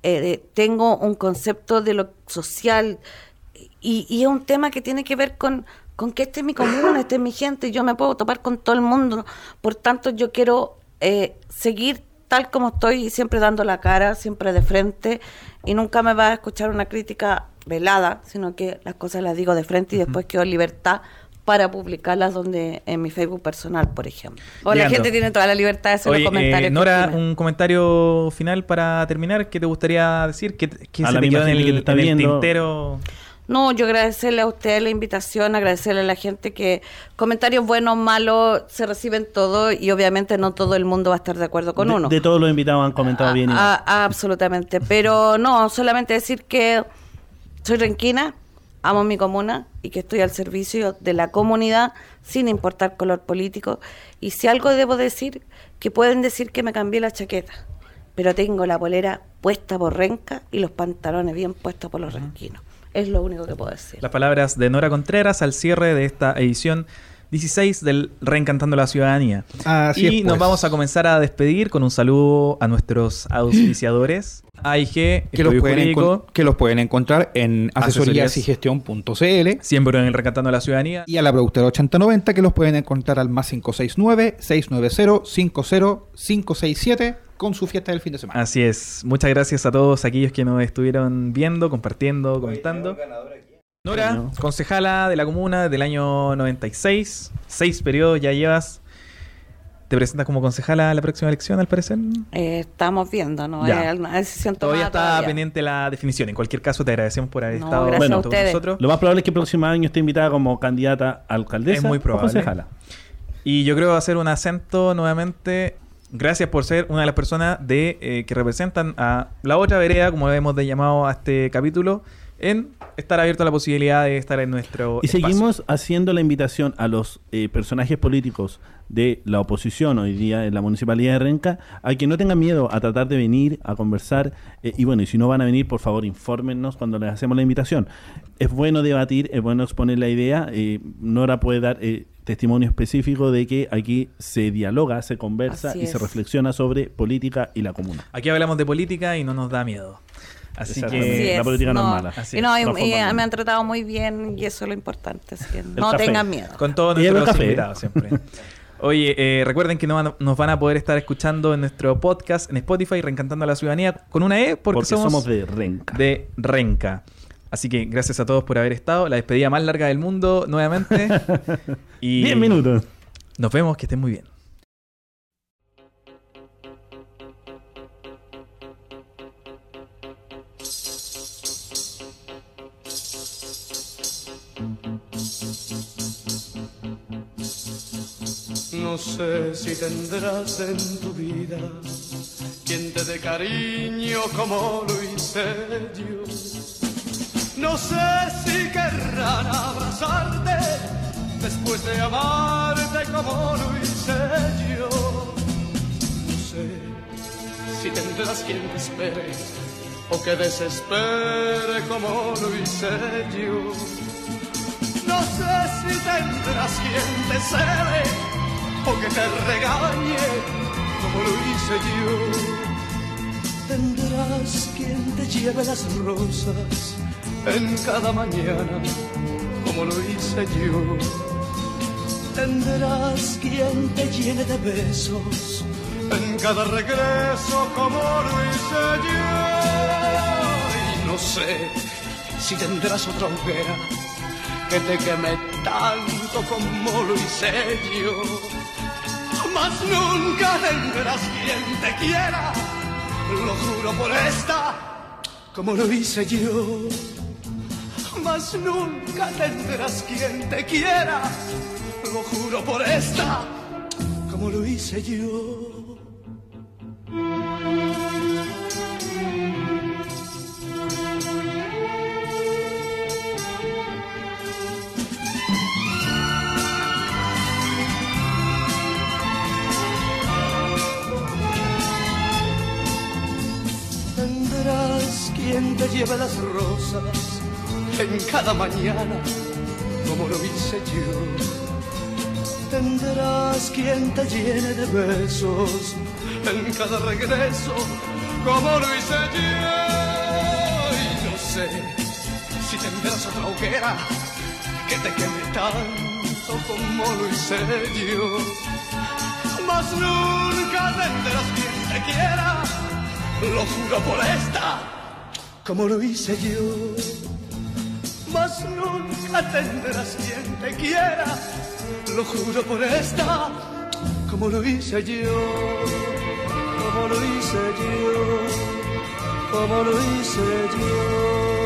eh, tengo un concepto de lo social y, y, es un tema que tiene que ver con, con que este es mi comuna, este es mi gente, yo me puedo topar con todo el mundo. Por tanto, yo quiero eh, seguir tal como estoy, siempre dando la cara, siempre de frente, y nunca me va a escuchar una crítica velada, sino que las cosas las digo de frente y después quedo en libertad para publicarlas donde en mi Facebook personal, por ejemplo. O la gente tiene toda la libertad de hacer los comentarios. Eh, Nora, un comentario final para terminar. ¿Qué te gustaría decir? ¿Qué, qué se te quedó en el, que el tintero? No, yo agradecerle a usted la invitación, agradecerle a la gente que comentarios buenos, malos, se reciben todos y obviamente no todo el mundo va a estar de acuerdo con uno. De todos los invitados han comentado bien. absolutamente, pero no, solamente decir que soy renquina, amo mi comuna y que estoy al servicio de la comunidad sin importar color político. Y si algo debo decir, que pueden decir que me cambié la chaqueta, pero tengo la polera puesta por renca y los pantalones bien puestos por los renquinos. Es lo único que puedo decir. Las palabras de Nora Contreras al cierre de esta edición 16 del Reencantando la Ciudadanía. y nos pues. vamos a comenzar a despedir con un saludo a nuestros auspiciadores. AIG, que los, pueden que los pueden encontrar en asesoríasigestión.cl. Siempre en el Reencantando la Ciudadanía. Y a la productora 8090 que los pueden encontrar al más 569-690-50567 con su fiesta del fin de semana. Así es. Muchas gracias a todos aquellos que nos estuvieron viendo, compartiendo, comentando. Nora, concejala de la comuna del año 96, seis periodos ya llevas. ¿Te presentas como concejala a la próxima elección, al parecer? Eh, estamos viendo, ¿no? Hay alguna decisión Todavía está pendiente la definición. En cualquier caso, te agradecemos por haber estado bueno, con nosotros. Lo más probable es que el próximo año esté invitada como candidata a alcaldesa es muy probable. o concejala. Y yo creo que va a hacer un acento nuevamente. Gracias por ser una de las personas de eh, que representan a la otra vereda, como hemos llamado a este capítulo, en estar abierto a la posibilidad de estar en nuestro Y seguimos haciendo la invitación a los eh, personajes políticos de la oposición hoy día en la Municipalidad de Renca a que no tengan miedo a tratar de venir a conversar eh, y bueno, y si no van a venir, por favor, infórmenos cuando les hacemos la invitación. Es bueno debatir, es bueno exponer la idea. Eh, Nora puede dar testimonio específico de que aquí se dialoga, se conversa y se reflexiona sobre política y la comuna. Aquí hablamos de política y no nos da miedo. Así que la política no, es mala. y no, y, me han tratado muy bien y eso es lo importante. Así que no tengan miedo. Con todos nuestros invitados siempre. Oye, eh, recuerden que nos van a poder estar escuchando en nuestro podcast en Spotify, Reencantando a la Ciudadanía, con una E, porque, somos, de Renca. De Renca. Así que gracias a todos por haber estado. La despedida más larga del mundo nuevamente. y 10 minutos. Nos vemos, que estén muy bien. Sé si tendrás en tu vida quien te dé cariño como lo hice. No sé si querrán abrazarte después de amarte como lo hice. No sé si tendrás quien te espere o que desespere como lo hice. No sé si tendrás quien te cede o que te regañe como lo hice yo. Tendrás quien te lleve las rosas en cada mañana como lo hice yo. Tendrás quien te llene de besos en cada regreso como lo hice yo. Y no sé si tendrás otra hoguera que te queme tanto como lo hice yo mas nunca tendrás quien te quiera, lo juro por esta, como lo hice yo. Mas nunca tendrás quien te quiera, lo juro por esta, como lo hice yo. Quien te lleve las rosas en cada mañana, como lo hice yo. Tendrás quien te llene de besos en cada regreso, como lo hice yo. Y no sé si tendrás otra hoguera que te queme tanto como lo hice yo. Mas nunca tendrás quien te quiera, lo juro por esta como lo hice yo. Mas nunca tendrás quien te quiera, lo juro por esta, como lo hice yo, como lo hice yo, como lo hice yo.